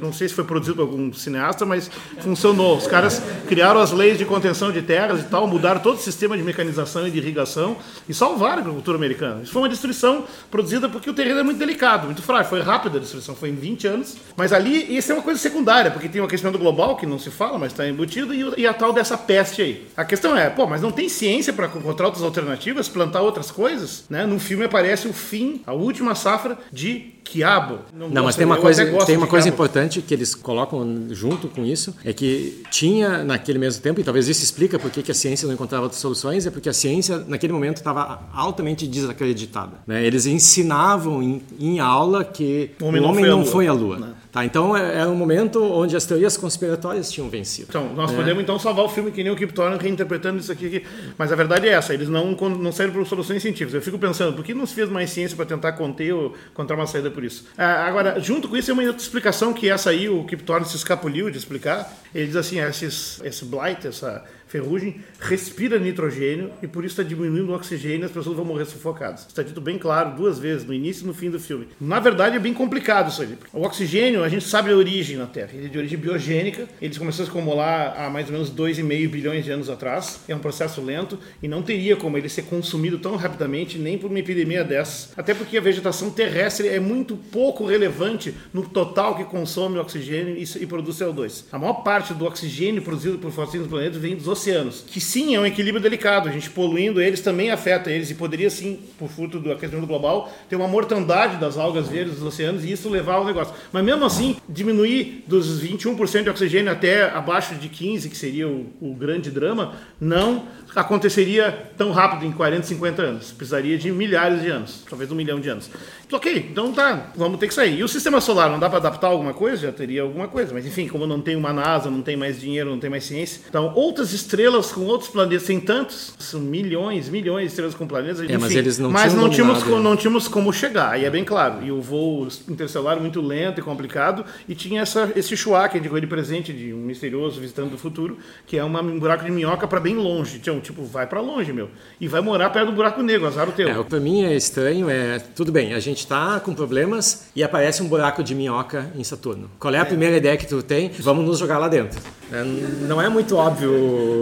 Não sei se foi produzido por algum cineasta, mas funcionou. Os caras criaram as leis de contenção de terras e tal, mudaram todo o sistema de mecanização e de irrigação e salvaram a agricultura americana. Isso foi uma destruição produzida porque o terreno é muito delicado, muito frágil. Foi rápida a destruição, foi em 20 anos. Mas ali, isso é uma coisa secundária, porque tem o aquecimento global, que não se fala, mas está embutido, e, a tal dessa peste aí. A questão é, pô, mas não tem ciência para encontrar outras alternativas, plantar outras coisas? Né? No filme aparece o fim, a última safra de quiabo.
Não, não mas tem uma coisa, tem uma coisa importante que eles colocam junto com isso, é que tinha naquele mesmo tempo, e talvez isso explica por que a ciência não encontrava outras soluções, é porque a ciência naquele momento estava altamente desacreditada. Né? Eles ensinavam em, em, aula que o homem, o homem não, foi à Lua. Lua. Tá, então era um momento onde as teorias conspiratórias tinham vencido.
Então, nós é. podemos então salvar o filme que nem o Kip Thorne reinterpretando isso aqui, Mas a verdade é essa, eles não, não saíram por soluções científicas. Eu fico pensando, por que não se fez mais ciência para tentar conter ou encontrar uma saída por isso? Ah, agora, junto com isso, é uma outra explicação que essa aí, o Kip Thorne se escapuliu de explicar. Ele diz assim, esses, esse blight, essa ferrugem respira nitrogênio e por isso está diminuindo o oxigênio e as pessoas vão morrer sufocadas. Está dito bem claro duas vezes, no início e no fim do filme. Na verdade, é bem complicado isso aí. O oxigênio a gente sabe a origem na Terra. Ele é de origem biogênica, ele começou a se acumular há mais ou menos 2,5 bilhões de anos atrás. É um processo lento e não teria como ele ser consumido tão rapidamente nem por uma epidemia dessas. Até porque a vegetação terrestre é muito pouco relevante no total que consome oxigênio e, produz CO2. A maior parte do oxigênio produzido por fossílios do planeta vem dos oceanos, que sim é um equilíbrio delicado. A gente poluindo eles também afeta eles e poderia sim, por fruto do aquecimento global, ter uma mortandade das algas verdes dos oceanos e isso levar ao negócio. Mas mesmo assim, diminuir dos 21% de oxigênio até abaixo de 15, que seria o, o grande drama, não aconteceria tão rápido em 40, 50 anos. Precisaria de milhares de anos, talvez um milhão de anos. Ok, então tá, vamos ter que sair. E o sistema solar, não dá para adaptar alguma coisa? Já teria alguma coisa. Mas enfim, como não tem uma NASA, não tem mais dinheiro, não tem mais ciência. Então, outras estrelas com outros planetas, tem tantos, são milhões, milhões de estrelas com planetas.
É,
enfim,
mas eles não
mas
tinham
não tínhamos,
dominado.
co- não tínhamos como chegar, aí é bem claro. E o voo interestelar muito lento e complicado, e tinha essa, esse Chua, que indicou ele presente de um misterioso visitante do futuro, que é uma, um buraco de minhoca para bem longe. Então, tipo, vai para longe, meu. E vai morar perto do buraco negro, azar o teu.
É, pra mim é estranho é, tudo bem, a gente tá com problemas e aparece um buraco de minhoca em Saturno. Qual é a primeira ideia que tu tem? Vamos nos jogar lá dentro. É, não é muito óbvio.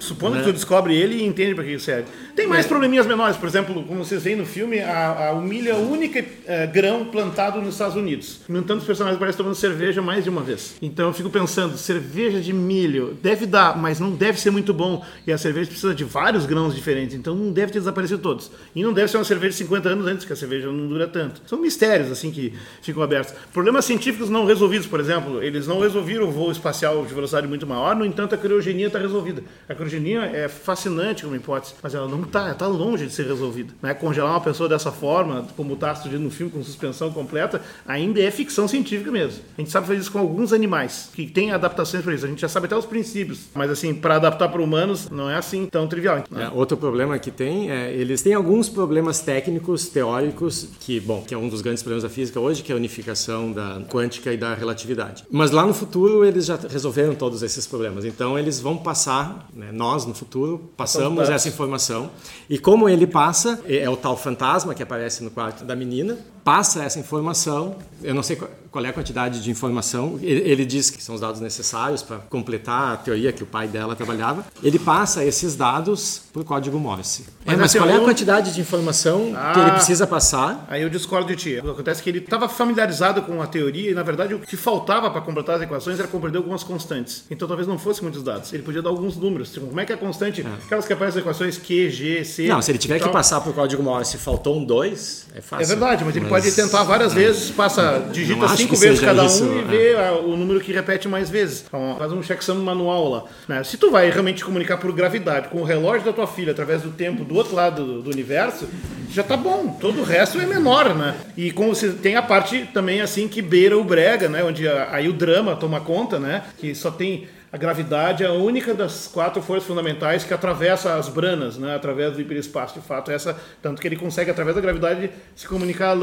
Supondo que tu descobre ele e entende para que serve. Tem mais
É.
probleminhas menores, por exemplo, como vocês veem no filme, a, a o milho é grão plantado nos Estados Unidos. No entanto, os personagens parecem tomando cerveja mais de uma vez. Então eu fico pensando, cerveja de milho deve dar, mas não deve ser muito bom. E a cerveja precisa de vários grãos diferentes, então não deve ter desaparecido todos. E não deve ser uma cerveja de 50 anos antes, que a cerveja não dura tanto. São mistérios assim que ficam abertos. Problemas científicos não resolvidos, por exemplo, eles não resolveram o voo espacial de velocidade muito maior, no entanto a criogenia está resolvida. A criogenia é fascinante como hipótese, mas ela não está, está longe de ser resolvida. Né? Congelar uma pessoa dessa forma, como está sugerindo no filme, com suspensão completa, ainda é ficção científica mesmo. A gente sabe fazer isso com alguns animais, que têm adaptações para isso. A gente já sabe até os princípios, mas assim, para adaptar para humanos, não é assim tão trivial.
É, outro problema que tem é eles têm alguns problemas técnicos, teóricos, que, bom, que é um dos grandes problemas da física hoje, que é a unificação da quântica e da relatividade. Mas lá no futuro eles já resolveram todos esses problemas. Então eles vão passar, né, nós no futuro passamos essa informação. E como ele passa, é é o tal fantasma que aparece no quarto da menina, passa essa informação. Eu não sei qual é a quantidade de informação. Ele, ele diz que são os dados necessários para completar a teoria que o pai dela trabalhava. Ele passa esses dados por código Morse.
Mas
É, mas
assim,
qual é a quantidade de informação que
Ah.
ele precisa passar?
Aí eu discordo de ti. Acontece que ele estava familiarizado com a teoria e, na verdade, o que faltava para completar as equações era compreender algumas constantes. Então talvez não fosse muitos dados. Ele podia dar alguns números. Tipo, como é que é a constante? Aquelas que aparecem nas equações Q, G, C.
Não, se ele tiver que passar por código Morse, faltou um 2, é fácil.
É verdade, mas ele pode tentar várias vezes, passa, digita
acho
cinco vezes cada
isso,
um e
é.
vê ah, o número que repete mais vezes. Então, faz um checksum manual lá. né? Se tu vai realmente comunicar por gravidade com o relógio da tua filha através do tempo do outro lado do, do universo, já tá bom. Todo o resto é menor, né? E como você tem a parte também assim que beira o brega, né? Onde a- aí o drama toma conta, né? Que só tem a gravidade é a única das quatro forças fundamentais que atravessa as branas, né, através do hiperespaço. De fato, essa tanto que ele consegue através da gravidade se comunicar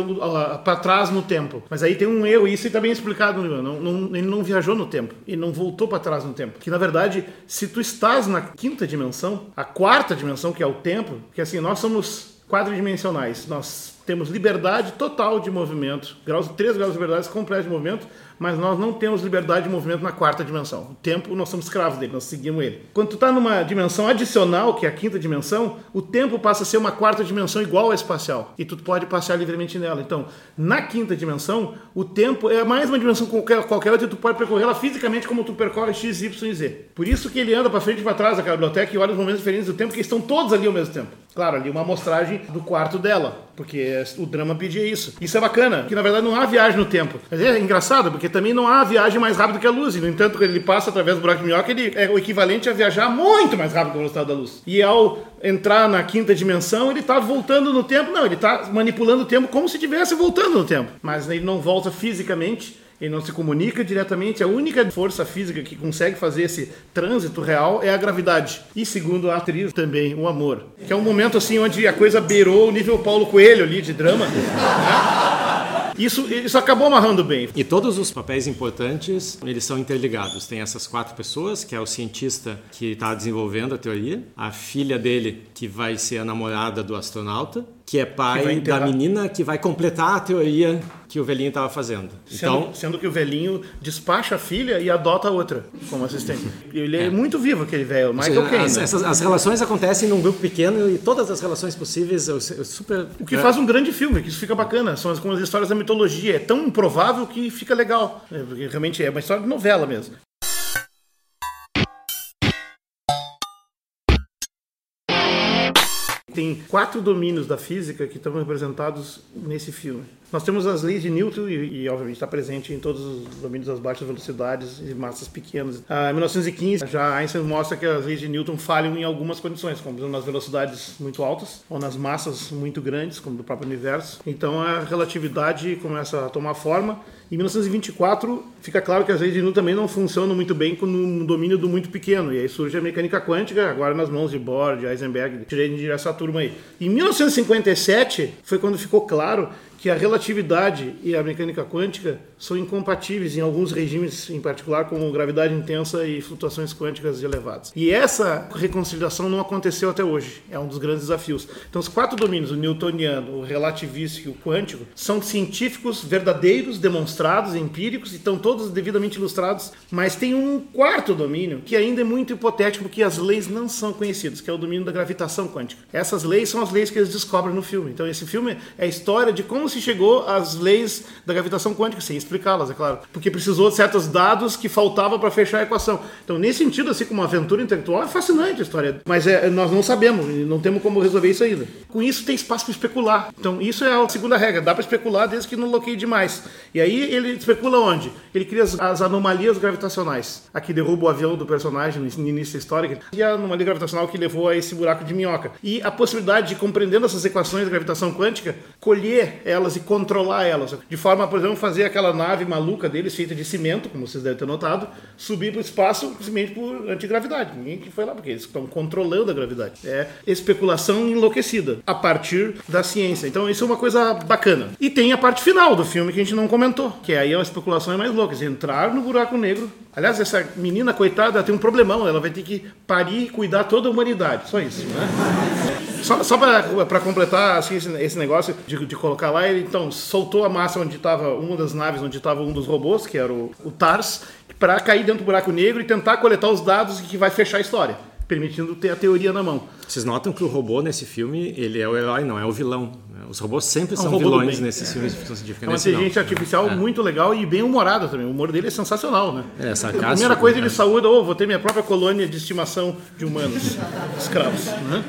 para trás no tempo. Mas aí tem um erro, e isso está bem explicado. Não, não- ele não viajou no tempo, ele não voltou para trás no tempo. Que na verdade, se tu estás na quinta dimensão, a quarta dimensão que é o tempo, que assim nós somos quadridimensionais, nós temos liberdade total de movimento, graus, três graus de liberdade completa de movimento, mas nós não temos liberdade de movimento na quarta dimensão. O tempo, nós somos escravos dele, nós seguimos ele. Quando tu está numa dimensão adicional, que é a quinta dimensão, o tempo passa a ser uma quarta dimensão igual à espacial. E tu pode passear livremente nela. Então, na quinta dimensão, o tempo é mais uma dimensão qualquer, qualquer outra e tu pode percorrê-la fisicamente como tu percorre x, y e z. Por isso que ele anda para frente e para trás daquela biblioteca e olha os momentos diferentes do tempo, que estão todos ali ao mesmo tempo. Claro, ali uma amostragem do quarto dela, porque o drama pedia isso. Isso é bacana, que na verdade não há viagem no tempo. Mas é engraçado, porque também não há viagem mais rápida que a luz. E, no entanto, quando ele passa através do buraco de minhoca, ele é o equivalente a viajar muito mais rápido que a velocidade da luz. E ao entrar na quinta dimensão, ele está voltando no tempo. Não, ele está manipulando o tempo como se estivesse voltando no tempo. Mas ele não volta fisicamente. Ele não se comunica diretamente. A única força física que consegue fazer esse trânsito real é a gravidade. E segundo a atriz também, o amor. Que é um momento assim onde a coisa beirou o nível Paulo Coelho ali de drama. né? Isso, isso acabou amarrando bem.
E todos os papéis importantes, eles são interligados. Tem essas quatro pessoas, que é o cientista que está desenvolvendo a teoria, a filha dele, que vai ser a namorada do astronauta, que é pai
Que
da menina que vai completar a teoria que o velhinho estava fazendo.
Sendo,
Então,
sendo que o velhinho despacha a filha e adota a outra como assistente. Ele é, muito vivo, aquele velho. Michael Caine.
as,
né?
essas- as relações acontecem num grupo pequeno e todas as relações possíveis, eu, eu super.
O que faz um grande filme, que isso fica bacana. São as, como as histórias da mitologia. É tão improvável que fica legal. É, porque realmente é uma história de novela mesmo. Tem quatro domínios da física que estão representados nesse filme. Nós temos as leis de Newton e, e, obviamente, está presente em todos os domínios das baixas velocidades e massas pequenas. Ah, em 1915, já Einstein mostra que as leis de Newton falham em algumas condições, como nas velocidades muito altas ou nas massas muito grandes, como do próprio universo. Então a relatividade começa a tomar forma. Em 1924, fica claro que as leis de Newton também não funcionam muito bem no domínio do muito pequeno. E aí surge a mecânica quântica, agora nas mãos de Bohr, de Heisenberg, de Schrödinger, essa turma aí. Em 1957, foi quando ficou claro que a relatividade e a mecânica quântica são incompatíveis em alguns regimes, em particular como gravidade intensa e flutuações quânticas elevadas. E essa reconciliação não aconteceu até hoje. É um dos grandes desafios. Então, os quatro domínios, o newtoniano, o relativístico e o quântico, são científicos verdadeiros, demonstrados, empíricos, e estão todos devidamente ilustrados, mas tem um quarto domínio que ainda é muito hipotético, porque as leis não são conhecidas, que é o domínio da gravitação quântica. Essas leis são as leis que eles descobrem no filme. Então, esse filme é a história de como se chegou às leis da gravitação quântica, sem explicá-las, é claro. Porque precisou de certos dados que faltavam para fechar a equação. Então, nesse sentido, assim como uma aventura intelectual, é fascinante a história. Mas é, nós não sabemos, não temos como resolver isso ainda. Com isso, tem espaço para especular. Então, isso é a segunda regra. Dá para especular desde que não bloqueie demais. E aí, ele especula onde? Ele cria as, as anomalias gravitacionais. Aqui derruba o avião do personagem no início da história. E a anomalia gravitacional que levou a esse buraco de minhoca. E a possibilidade de, compreendendo essas equações de gravitação quântica, colher elas e controlar elas. De forma, por exemplo, fazer aquela nave maluca deles, feita de cimento, como vocês devem ter notado, subir para o espaço simplesmente por antigravidade. Ninguém que foi lá, porque eles estão controlando a gravidade. É especulação enlouquecida a partir da ciência. Então, isso é uma coisa bacana. E tem a parte final do filme que a gente não comentou, que aí a especulação é mais louca. Entrar no buraco negro. Aliás, essa menina, coitada, tem um problemão. Ela vai ter que parir e cuidar toda a humanidade. Só isso, né? Só, só para completar assim, esse, esse negócio de, de colocar lá, ele então soltou a massa onde estava uma das naves, onde estava um dos robôs, que era o, o TARS, para cair dentro do buraco negro e tentar coletar os dados que vai fechar a história, permitindo ter a teoria na mão.
Vocês notam que o robô nesse filme, ele é o herói, não é o vilão. Os robôs sempre
É um
são vilões nesses filmes de ficção científica.
É uma inteligência artificial
É.
muito legal e bem humorada também. O humor dele é sensacional, né?
É,
A
sarcástico.
primeira coisa ele
né?
saúda, oh, vou ter minha própria colônia de estimação de humanos, escravos. Né?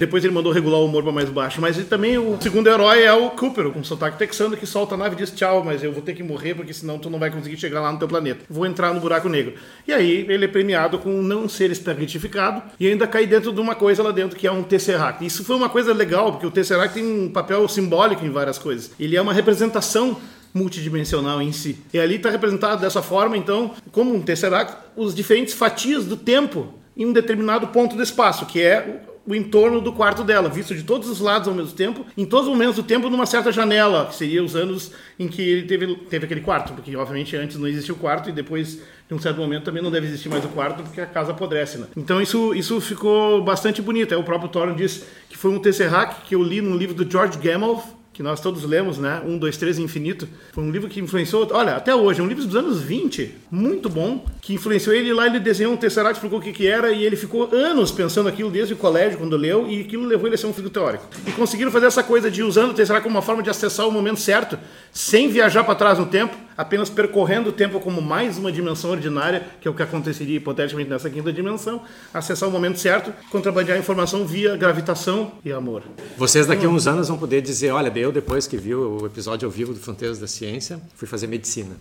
Depois ele mandou regular o humor para mais baixo. Mas também, o segundo herói é o Cooper, com sotaque texano, que solta a nave e diz tchau, mas eu vou ter que morrer porque senão tu não vai conseguir chegar lá no teu planeta. Vou entrar no buraco negro. E aí ele é premiado com não ser espergetificado e ainda cair dentro de uma coisa lá dentro que é um Tesseract. Isso foi uma coisa legal, porque o Tesseract tem um papel simbólico em várias coisas. Ele é uma representação multidimensional em si. E ali está representado dessa forma, então, como um Tesseract, os diferentes fatias do tempo em um determinado ponto do espaço, que é o entorno do quarto dela, visto de todos os lados ao mesmo tempo, em todos os momentos do tempo, numa certa janela, que seria os anos em que ele teve, teve aquele quarto, porque obviamente antes não existia o quarto e depois, de um certo momento, também não deve existir mais o quarto, porque a casa apodrece, né? Então isso, isso ficou bastante bonito. Aí o próprio Thorin diz que foi um Tesseract que eu li num livro do George Gamow, que nós todos lemos, né? Um, dois, três infinito. Foi um livro que influenciou, olha, até hoje, é um livro dos anos 20, muito bom, que influenciou ele lá, ele desenhou um Tesseract, explicou o que que era, e ele ficou anos pensando aquilo desde o colégio, quando leu, e aquilo levou ele a ser um físico teórico. E conseguiram fazer essa coisa de usando o Tesseract como uma forma de acessar o momento certo, sem viajar para trás no tempo, apenas percorrendo o tempo como mais uma dimensão ordinária, que é o que aconteceria hipoteticamente nessa quinta dimensão, acessar o momento certo, contrabandear informação via gravitação e amor.
Vocês daqui a uns anos vão poder dizer, olha, eu depois que viu o episódio ao vivo do Fronteiras da Ciência, fui fazer medicina.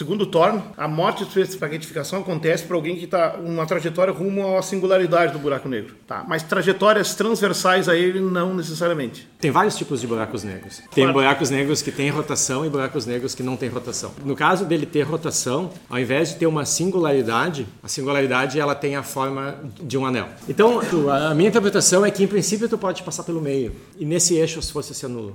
Segundo Thorne, a morte de espaguetificação acontece para alguém que está uma trajetória rumo à singularidade do buraco negro. Tá? Mas trajetórias transversais a ele não necessariamente.
Tem vários tipos de buracos negros. Tem
Claro.
buracos negros que têm rotação e buracos negros que não têm rotação. No caso dele ter rotação, ao invés de ter uma singularidade, a singularidade ela tem a forma de um anel. Então, a minha interpretação é que em princípio tu pode passar pelo meio e nesse eixo as forças se anulam.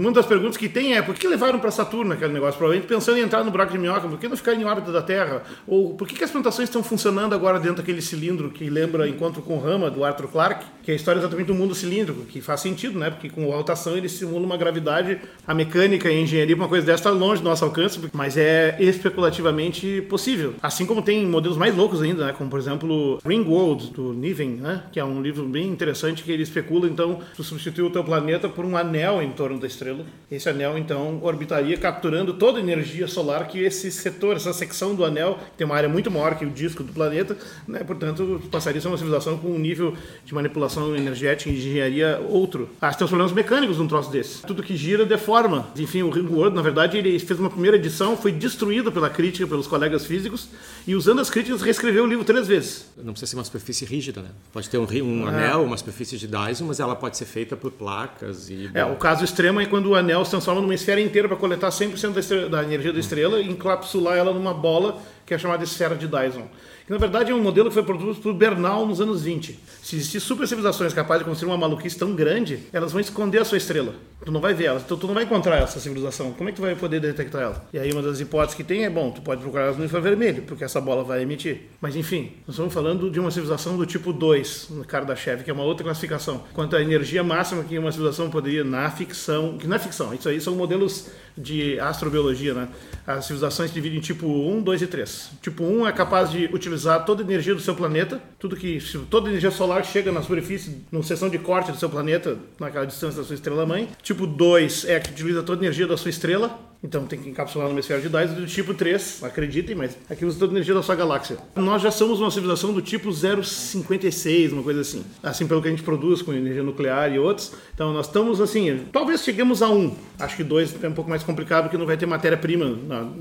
Uma das perguntas que tem é por que levaram para Saturno aquele negócio? Provavelmente pensando em entrar no buraco de minhoca, por que não ficar em órbita da Terra? Ou por que, que as plantações estão funcionando agora dentro daquele cilindro que lembra Encontro com Rama, do Arthur Clarke, que é a história exatamente do mundo cilíndrico, que faz sentido, né? Porque com rotação ele simula uma gravidade, a mecânica e a engenharia, uma coisa dessa está longe do nosso alcance, mas é especulativamente possível. Assim como tem modelos mais loucos ainda, né? Como por exemplo Ringworld, do Niven, né? Que é um livro bem interessante que ele especula, então, tu substituir o teu planeta por um anel em torno da estrela. Esse anel, então, orbitaria capturando toda a energia solar que esse setor, essa secção do anel, que tem uma área muito maior que o disco do planeta, né? Portanto, passaria a ser uma civilização com um nível de manipulação energética e engenharia outro. Ah, tem os problemas mecânicos num troço desse. Tudo que gira deforma. Enfim, o Ringworld, na verdade, ele fez uma primeira edição, foi destruído pela crítica, pelos colegas físicos, e usando as críticas, reescreveu o livro três vezes.
Não precisa ser uma superfície rígida, né? Pode ter um, um é. anel, uma superfície de Dyson, mas ela pode ser feita por placas e...
É, o caso extremo é quando o anel se transforma numa esfera inteira para coletar 100% da, estrela, da energia da estrela e encapsular ela numa bola que é chamada esfera de Dyson que na verdade é um modelo que foi produzido por Bernal nos anos 20. Se existir super civilizações capazes de construir uma maluquice tão grande, elas vão esconder a sua estrela. Tu não vai ver ela, então tu não vai encontrar essa civilização. Como é que tu vai poder detectar ela? E aí uma das hipóteses que tem é, bom, tu pode procurar elas no infravermelho, porque essa bola vai emitir. Mas enfim, nós estamos falando de uma civilização do tipo 2, no Kardashev, que é uma outra classificação. Quanto à energia máxima que uma civilização poderia na ficção, que na é ficção, isso aí são modelos de astrobiologia, né? As civilizações se dividem em tipo 1, 2 e 3. Tipo 1 é capaz de utilizar toda a energia do seu planeta, tudo que toda a energia solar chega na superfície, na seção de corte do seu planeta, naquela distância da sua estrela mãe. Tipo 2 é que utiliza toda a energia da sua estrela, então tem que encapsular numa esfera de Dyson do tipo 3, acreditem, mas aqui usa toda a energia da sua galáxia. Nós já somos uma civilização do tipo 056, uma coisa assim. Assim pelo que a gente produz com energia nuclear e outros. Então nós estamos assim, talvez cheguemos a 1. Acho que 2 é um pouco mais complicado porque não vai ter matéria-prima.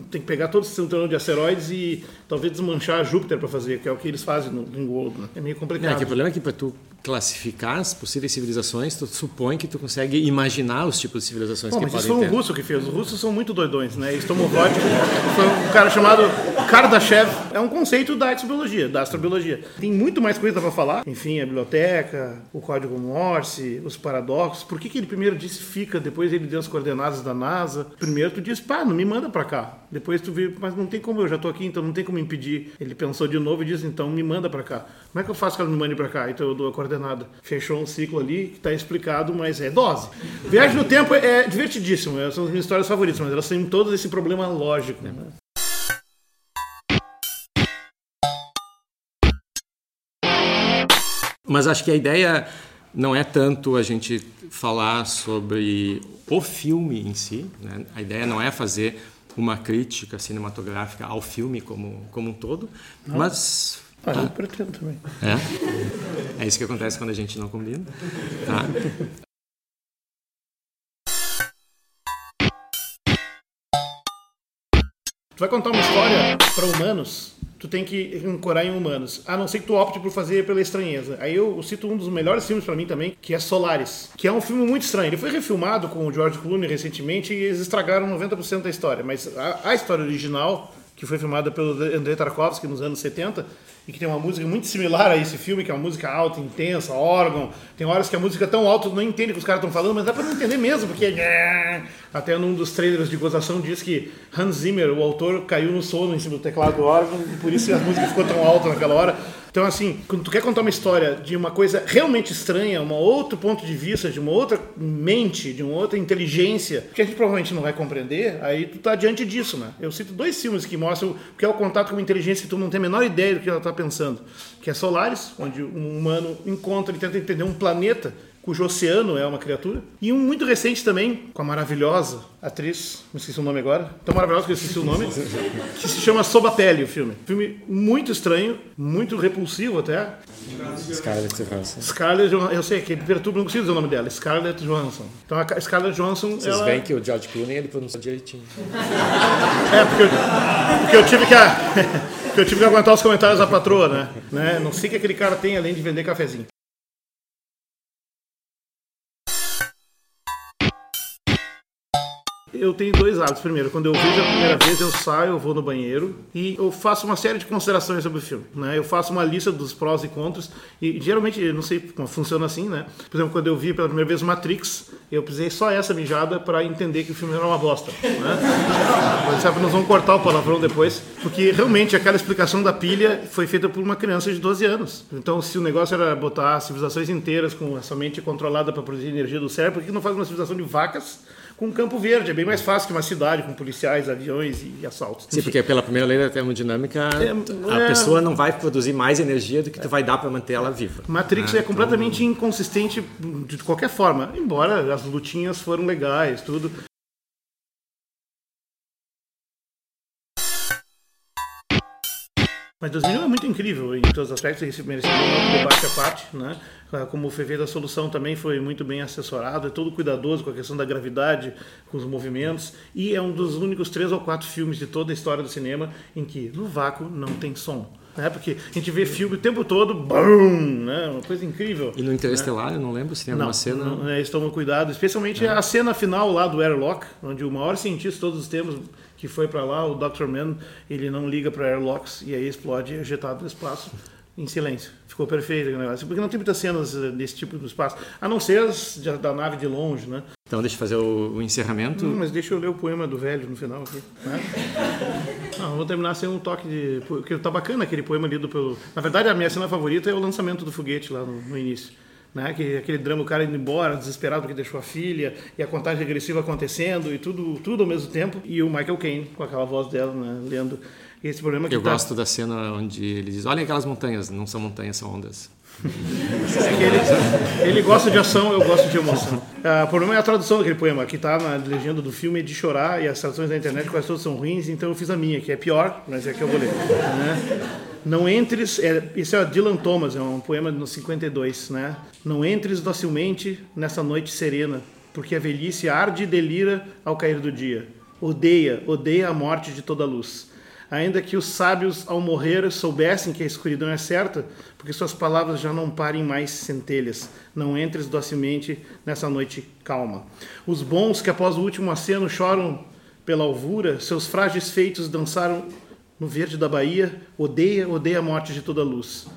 Tem que pegar todo esse cinturão de asteroides e talvez desmanchar Júpiter para fazer, que é o que eles fazem no Ringworld. Né? É meio complicado.
É, que o problema é que para tu classificar as possíveis civilizações, tu supõe que tu consegue imaginar os tipos de civilizações Pô, que
mas
podem
isso foi um russo que fez. Os russos são muito doidões, né? Stomovod foi um cara chamado Kardashev. É um conceito da exobiologia, da astrobiologia. Tem muito mais coisa para falar. Enfim, a biblioteca, o código Morse, os paradoxos. Por que, que ele primeiro disse fica, depois ele deu as coordenadas da NASA? Primeiro tu disse, pá, não me manda para cá. Depois tu viu, mas não tem como, eu já tô aqui, então não tem como impedir. Ele pensou de novo e disse, então me manda para cá. Como é que eu faço que ela me mande para cá? Então eu dou a coordenada. Fechou um ciclo ali que está explicado, mas é dose. Viagem no tempo é divertidíssimo, são as minhas histórias favoritas, mas elas têm todo esse problema lógico. Né?
Mas acho que a ideia não é tanto a gente falar sobre o filme em si, né? a ideia não é fazer uma crítica cinematográfica ao filme como, como um todo, não. mas
ah, eu pretendo também.
É? É isso que acontece quando a gente não combina. Tá?
Tu vai contar uma história para humanos, tu tem que ancorar em humanos. A não ser que tu opte por fazer pela estranheza. Aí eu cito um dos melhores filmes para mim também, que é Solaris, que é um filme muito estranho. Ele foi refilmado com o George Clooney recentemente e eles estragaram 90% da história. Mas a, a história original, que foi filmada pelo Andrei Tarkovsky nos anos 70, e que tem uma música muito similar a esse filme, que é uma música alta, intensa, órgão. Tem horas que a música é tão alta não entende o que os caras estão falando, mas dá para não entender mesmo, porque até num dos trailers de gozação diz que Hans Zimmer, o autor, caiu no sono em cima do teclado do órgão, e por isso a música ficou tão alta naquela hora. Então, assim, quando tu quer contar uma história de uma coisa realmente estranha, um outro ponto de vista, de uma outra mente, de uma outra inteligência, que a gente provavelmente não vai compreender, aí tu tá diante disso, né? Eu cito dois filmes que mostram o que é o contato com uma inteligência que tu não tem a menor ideia do que ela tá pensando, que é Solaris, onde um humano encontra e tenta entender um planeta cujo oceano é uma criatura. E um muito recente também, com a maravilhosa atriz, não esqueci o nome agora, tão maravilhosa que eu esqueci o nome, que se chama Sob a Pele, o filme. Filme muito estranho, muito repulsivo até.
Scarlett Johansson.
Scarlett Johansson, eu sei que perturba, não consigo dizer o nome dela, Scarlett Johansson. Então a Scarlett Johansson,
Vocês
ela...
veem que o George Clooney ele pronuncia direitinho.
É, porque eu, porque eu tive que... porque eu tive que aguentar os comentários da patroa, né? né? Não sei o que aquele cara tem além de vender cafezinho. Eu tenho dois hábitos. Primeiro, quando eu vejo a primeira vez, eu saio, eu vou no banheiro e eu faço uma série de considerações sobre o filme. Né? Eu faço uma lista dos prós e contras e geralmente, não sei como funciona assim, né? Por exemplo, quando eu vi pela primeira vez Matrix, Eu precisei só essa mijada para entender que o filme era uma bosta. Né? Sabe, nós vamos cortar o palavrão depois, porque realmente aquela explicação da pilha foi feita por uma criança de 12 anos. Então, se o negócio era botar civilizações inteiras com essa mente controlada para produzir energia do cérebro, por que não faz uma civilização de vacas com campo verde. É bem mais fácil que uma cidade com policiais, aviões e, assaltos.
Sim, porque pela primeira lei da termodinâmica, é, a é, pessoa não vai produzir mais energia do que tu vai dar para manter ela viva.
Matrix né? é completamente então... inconsistente de qualquer forma, embora as lutinhas foram legais, tudo. Mas 2001 é muito incrível em todos os aspectos, esse mereceu um debate à parte, né? Como o feito da solução também foi muito bem assessorado, é todo cuidadoso com a questão da gravidade, com os movimentos, e é um dos únicos três ou quatro filmes de toda a história do cinema em que no vácuo não tem som. Né? Porque a gente vê filme o tempo todo, BUM! Né? Uma coisa incrível.
E no Interestelar, né? eu não lembro se tem alguma
não,
cena.
Não, é, eles tomam cuidado, especialmente é. a cena final lá do Airlock, onde o maior cientista de todos os tempos que foi para lá, o Dr. Man, ele não liga para airlocks e aí explode ejetado no espaço em silêncio. Ficou perfeito o negócio. Porque não tem muitas cenas desse tipo no espaço, a não ser as da nave de longe, né?
Então deixa eu fazer o, o encerramento.
Hum, mas deixa eu ler o poema do velho no final aqui. Né? Não, vou terminar sem um toque de. Porque tá bacana aquele poema lido pelo. Na verdade, a minha cena favorita é o lançamento do foguete lá no, no início né? Que aquele drama, o cara indo embora, desesperado porque deixou a filha, e a contagem regressiva acontecendo, e tudo, tudo ao mesmo tempo, e o Michael Caine com aquela voz dela, né? lendo esse problema que
Eu
tá...
gosto da cena onde ele diz: olhem aquelas montanhas, não são montanhas, são ondas.
É ele, ele, gosta de ação, eu gosto de emoção. Ah, o problema é a tradução daquele poema, que está na legenda do filme, é de chorar, e as traduções da internet quase todas são ruins, então eu fiz a minha, que é pior, mas é que eu vou ler. Né? Não entres, é, isso é Dylan Thomas, é um poema no 52, né? Não entres docilmente nessa noite serena, porque a velhice arde e delira ao cair do dia. Odeia, odeia a morte de toda luz. Ainda que os sábios, ao morrer, soubessem que a escuridão é certa, porque suas palavras já não parem mais centelhas. Não entres docilmente nessa noite calma. Os bons que após o último aceno choram pela alvura, seus frágeis feitos dançaram no verde da Bahia, odeia, odeia a morte de toda luz.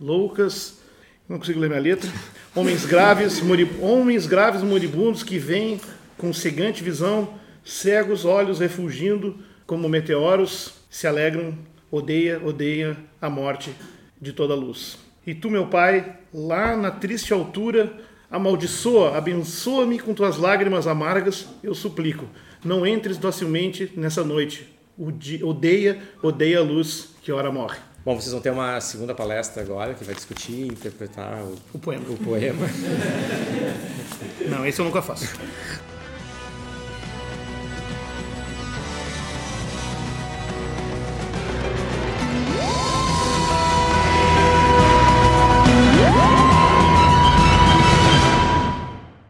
Loucas, não consigo ler minha letra. Homens graves, homens graves moribundos que vêm com cegante visão, cegos olhos refugindo como meteoros, se alegram, odeia, odeia a morte de toda luz. E tu, meu Pai, lá na triste altura, amaldiçoa, abençoa-me com tuas lágrimas amargas, eu suplico. Não entres docilmente nessa noite, odeia, odeia a luz que ora morre.
Bom, vocês vão ter uma segunda palestra agora que vai discutir e interpretar o,
o poema.
O poema.
Não, esse eu nunca faço.